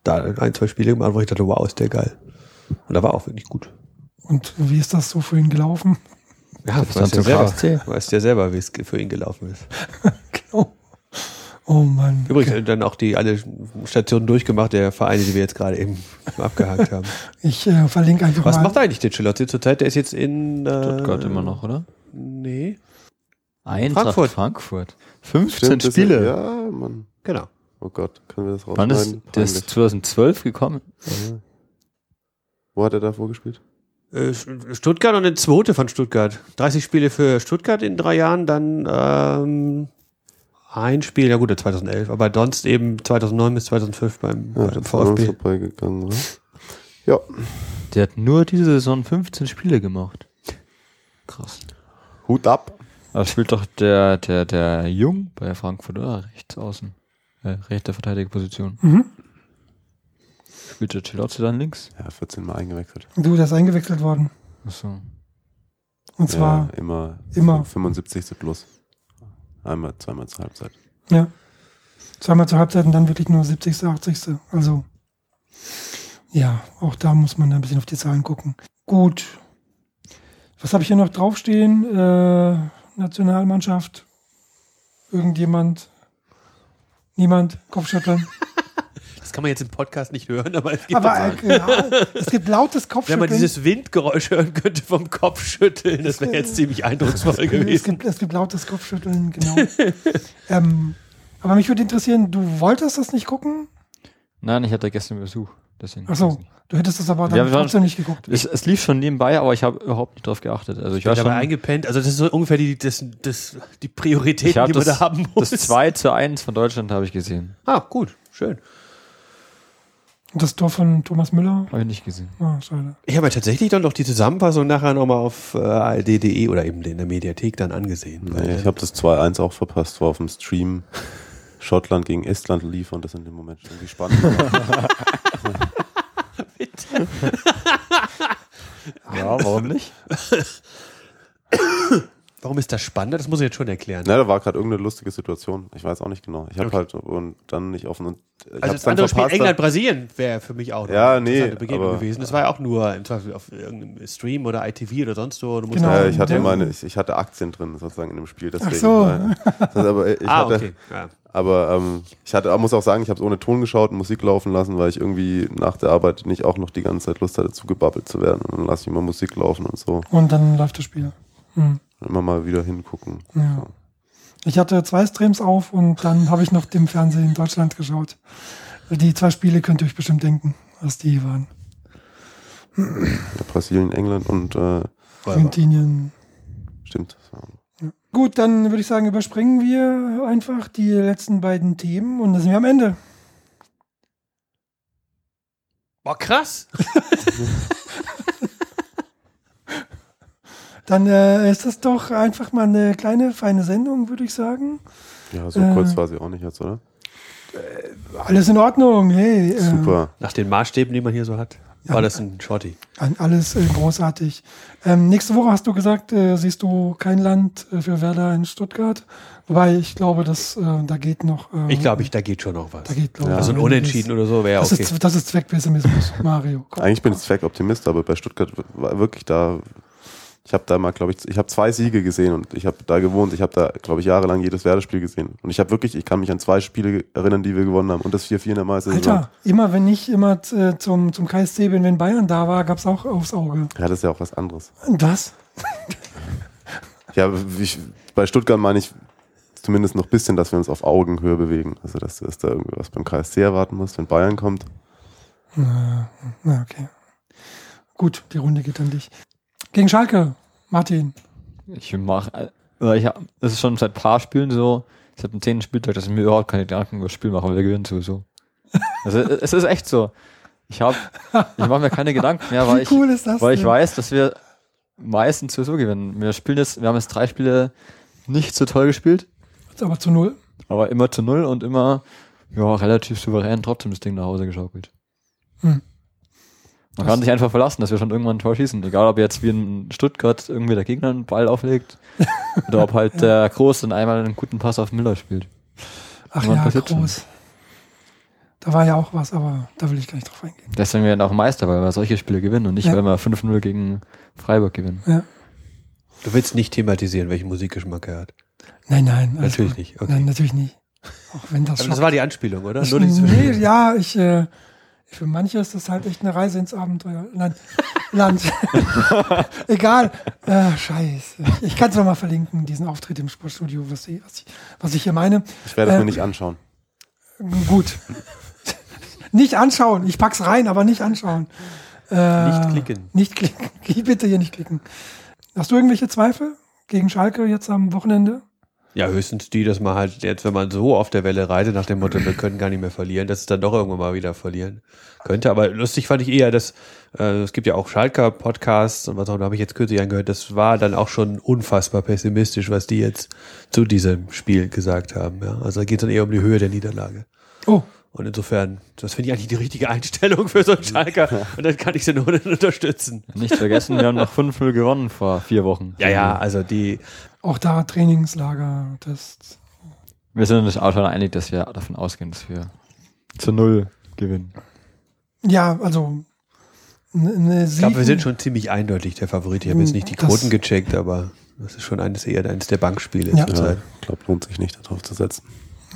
Da ein, zwei Spiele gemacht, wo ich dachte, wow, ist der geil. Und da war auch wirklich gut. und wie ist das so für ihn gelaufen? Ja, Das dann zum KSC. Weißt ja selber, wie es für ihn gelaufen ist. Genau. Oh Mann. Übrigens dann auch die alle Stationen durchgemacht, der Vereine, die wir jetzt gerade eben abgehakt haben. Ich äh, verlinke einfach Was mal. macht eigentlich der Celotti zurzeit? Der ist jetzt in äh, Stuttgart immer noch, oder? Nee, Eintracht Frankfurt. Frankfurt. 15 Stimmt, Spiele. Ja, Mann. genau. Oh Gott, können wir das Wann ist rausschneiden? der ist Peinlich. 2012 gekommen? Wo hat er davor gespielt? Äh, Stuttgart und eine zweite von Stuttgart. 30 Spiele für Stuttgart in drei Jahren, dann ähm, ein Spiel, ja gut, 2011, aber sonst eben 2009 bis 2005 beim, Ja, beim VfB. vorbeigegangen, oder? Ja. Der hat nur diese Saison 15 Spiele gemacht. Krass. Hut ab. Aber spielt doch der, der, der Jung bei Frankfurt, oder? Rechts außen. Äh, rechte Verteidigerposition. Mhm. Spielt der Celotze dann links? Ja, 14 Mal eingewechselt. Du, der ist eingewechselt worden. Achso. Und zwar, ja, immer, immer. 75. plus. Einmal, zweimal zur Halbzeit. ja. Zweimal zur Halbzeit und dann wirklich nur 70., 80. Also, ja, auch da muss man ein bisschen auf die Zahlen gucken. Gut. Was habe ich hier noch draufstehen? Äh, Nationalmannschaft. Irgendjemand? Niemand? Kopfschütteln? Das kann man jetzt im Podcast nicht hören, aber es gibt, Aber äh, ja, es gibt lautes wenn Kopfschütteln. man dieses Windgeräusch hören könnte vom Kopfschütteln, das wäre jetzt ziemlich eindrucksvoll es, gewesen. gibt, es gibt lautes Kopfschütteln, genau. ähm, aber mich würde interessieren, du wolltest das nicht gucken? Nein, ich hatte gestern Besuch. Deswegen. Achso, du hättest das aber dann Ja, trotzdem nicht geguckt. Es, es lief schon nebenbei, aber ich habe überhaupt nicht drauf geachtet. Also ich war Ich dabei schon, eingepennt. Also das ist so ungefähr die, das, das, die Prioritäten, die man das, da haben muss. das 2 zu 1 von Deutschland habe ich gesehen. ah, gut, schön. Und das Tor von Thomas Müller? Habe ich nicht gesehen. Ah, schade. Ich habe mir tatsächlich dann doch die Zusammenfassung nachher nochmal auf äh, ald.de oder eben in der Mediathek dann angesehen. Nee, ich habe das 2-1 auch verpasst, war auf dem Stream. Schottland gegen Estland lief und das in dem Moment irgendwie spannend. war. Ja, warum nicht? Warum ist das spannend? Das muss ich jetzt schon erklären. Na, da war gerade irgendeine lustige Situation. Ich weiß auch nicht genau. Ich habe Okay. halt und dann nicht offen und ich also das dann andere Spiel verpasst. England, Brasilien wäre für mich auch Ja, eine nee, Begegnung aber- gewesen. Das war ja auch nur im Zweifel auf irgendeinem Stream oder ITV oder sonst wo. Du musst Genau. Ja, ich hatte meine, ich, ich hatte Aktien drin sozusagen in dem Spiel. Deswegen, so. Ja. Das heißt, aber ich ah, hatte, okay. Ja. aber ähm, ich hatte, muss auch sagen, ich habe es ohne Ton geschaut und Musik laufen lassen, weil ich irgendwie nach der Arbeit nicht auch noch die ganze Zeit Lust hatte, zugebabbelt zu werden. Und dann lasse ich immer Musik laufen und so. Und dann läuft das Spiel. Hm. Immer mal wieder hingucken. Ja. So. Ich hatte zwei Streams auf und dann habe ich noch dem Fernsehen in Deutschland geschaut. Die zwei Spiele könnt ihr euch bestimmt denken, was die waren. Ja, Brasilien, England und äh, Argentinien. stimmt. So. Gut, dann würde ich sagen, überspringen wir einfach die letzten beiden Themen und dann sind wir am Ende. Boah, krass. Dann äh, ist das doch einfach mal eine kleine, feine Sendung, würde ich sagen. Ja, so Äh. kurz war sie auch nicht jetzt, oder? Alles in Ordnung, hey. äh, Super. Nach den Maßstäben, die man hier so hat, war das ein Shorty. An- Alles äh, großartig. Ähm, nächste Woche hast du gesagt, äh, siehst du kein Land äh, für Werder in Stuttgart. Wobei ich glaube, dass äh, da geht noch. Äh, Ich glaube, ich, da geht schon noch was. da geht Ja. also ein. Unentschieden oder so wäre Das, okay. ist, das ist Zweckpessimismus, Mario. Komm. Eigentlich bin ich Zweckoptimist, aber bei Stuttgart war wirklich da. Ich habe da mal, glaube ich, ich habe zwei Siege gesehen und ich habe da gewohnt. Ich habe da, glaube ich, jahrelang jedes Werder-Spiel gesehen. Und ich habe wirklich, ich kann mich an zwei Spiele erinnern, die wir gewonnen haben und das 4-4 in der Meistersaison. Alter, immer wenn ich immer äh, zum, zum KSC bin, wenn Bayern da war, gab's auch aufs Auge. Ja, das ist ja auch was anderes. Und Was? Ja, ich, bei Stuttgart meine ich zumindest noch ein bisschen, dass wir uns auf Augenhöhe bewegen. Also, dass, dass da irgendwie was beim KSC erwarten muss, wenn Bayern kommt. Na, na, okay. Gut, die Runde geht an dich. Gegen Schalke, Martin. Ich mache, äh, ich hab, das ist schon seit ein paar Spielen so, ich habe am zehnten Spieltag, dass ich mir überhaupt keine Gedanken über das Spiel mache, weil wir gewinnen sowieso. Also es ist echt so. Ich habe, ich mache mir keine Gedanken mehr, weil ich, cool das weil ich weiß, dass wir meistens sowieso gewinnen. Wir spielen jetzt, wir haben jetzt drei Spiele nicht so toll gespielt, Ist aber zu null. aber immer zu null und immer ja, relativ souverän trotzdem das Ding nach Hause geschaukelt. Hm. Man kann sich einfach verlassen, dass wir schon irgendwann ein Tor schießen. Egal, ob jetzt wie in Stuttgart irgendwie der Gegner einen Ball auflegt oder ob halt der Groß dann einmal einen guten Pass auf Müller spielt. Ach ja, passiert schon. groß. Da war ja auch was, aber da will ich gar nicht drauf eingehen. Deswegen werden wir auch Meister, weil wir solche Spiele gewinnen und nicht, Ja. weil wir 5-0 gegen Freiburg gewinnen. Ja. Du willst nicht thematisieren, welchen Musikgeschmack er hat. Nein, nein. Natürlich gut. nicht, okay. Nein, natürlich nicht. Auch wenn das Aber schon. das war die Anspielung, oder? Ich, Nur nee, ja, ich, äh, für manche ist das halt echt eine Reise ins Abenteuer. Land. Land. Egal. Äh, scheiße. Ich kann es mal verlinken, diesen Auftritt im Sportstudio, was ich, was ich, was ich hier meine. Ich werde es Äh, mir nicht anschauen. Gut. nicht anschauen. Ich pack's rein, aber nicht anschauen. Äh, Nicht klicken. Nicht klicken. Bitte hier nicht klicken. Hast du irgendwelche Zweifel gegen Schalke jetzt am Wochenende? Ja, höchstens die, dass man halt jetzt, wenn man so auf der Welle reitet, nach dem Motto, wir können gar nicht mehr verlieren, dass es dann doch irgendwann mal wieder verlieren könnte. Aber lustig fand ich eher, dass äh, es gibt ja auch Schalker-Podcasts und was auch, da habe ich jetzt kürzlich angehört, das war dann auch schon unfassbar pessimistisch, was die jetzt zu diesem Spiel gesagt haben. Ja? Also da geht es dann eher um die Höhe der Niederlage. Oh, Und insofern, das finde ich eigentlich die richtige Einstellung für so einen Schalker. Und dann kann ich sie nur unterstützen. Nicht vergessen, wir haben noch 5-0 gewonnen vor vier Wochen. Ja, ja, also die, auch da Trainingslager, Tests. Wir sind uns auch schon einig, dass wir davon ausgehen, dass wir zu null gewinnen. Ja, also ich glaube, wir sind schon ziemlich eindeutig der Favorit. Ich habe jetzt nicht die Quoten gecheckt, aber das ist schon eines eher eines der Bankspiele Ja. zurzeit. Ja, ich glaube, lohnt sich nicht, darauf zu setzen.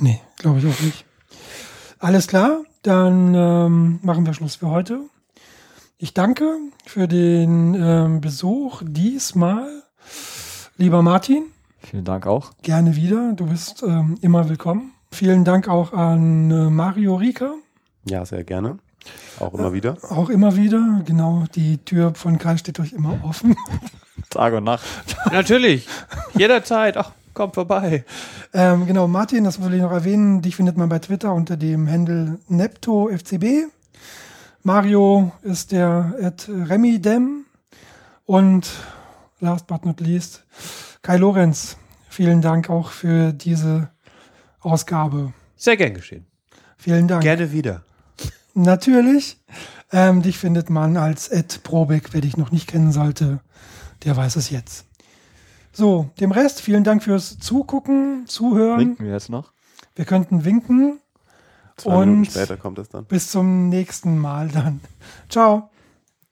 Nee, glaube ich auch nicht. Alles klar, dann ähm, machen wir Schluss für heute. Ich danke für den ähm, Besuch diesmal. Lieber Martin, Vielen Dank auch. gerne wieder. Du bist ähm, immer willkommen. Vielen Dank auch an äh, Mario Rika, Ja, sehr gerne. Auch immer wieder. auch immer wieder. Genau, die Tür von Karl steht euch immer offen. Tag und Nacht. Natürlich, jederzeit. Ach, kommt vorbei. Ähm, genau, Martin, das will ich noch erwähnen. Dich findet man bei Twitter unter dem Handle NeptoFCB. Mario ist der at Remidem. Und last but not least, Kai Lorenz. Vielen Dank auch für diese Ausgabe. Sehr gern geschehen. Vielen Dank. Gerne wieder. Natürlich. Ähm, dich findet man als Ed Probeck, wer dich noch nicht kennen sollte, der weiß es jetzt. So, dem Rest vielen Dank fürs Zugucken, Zuhören. Winken wir jetzt noch? Wir könnten winken Zwei Minuten und später kommt es dann. bis zum nächsten Mal dann. Ciao.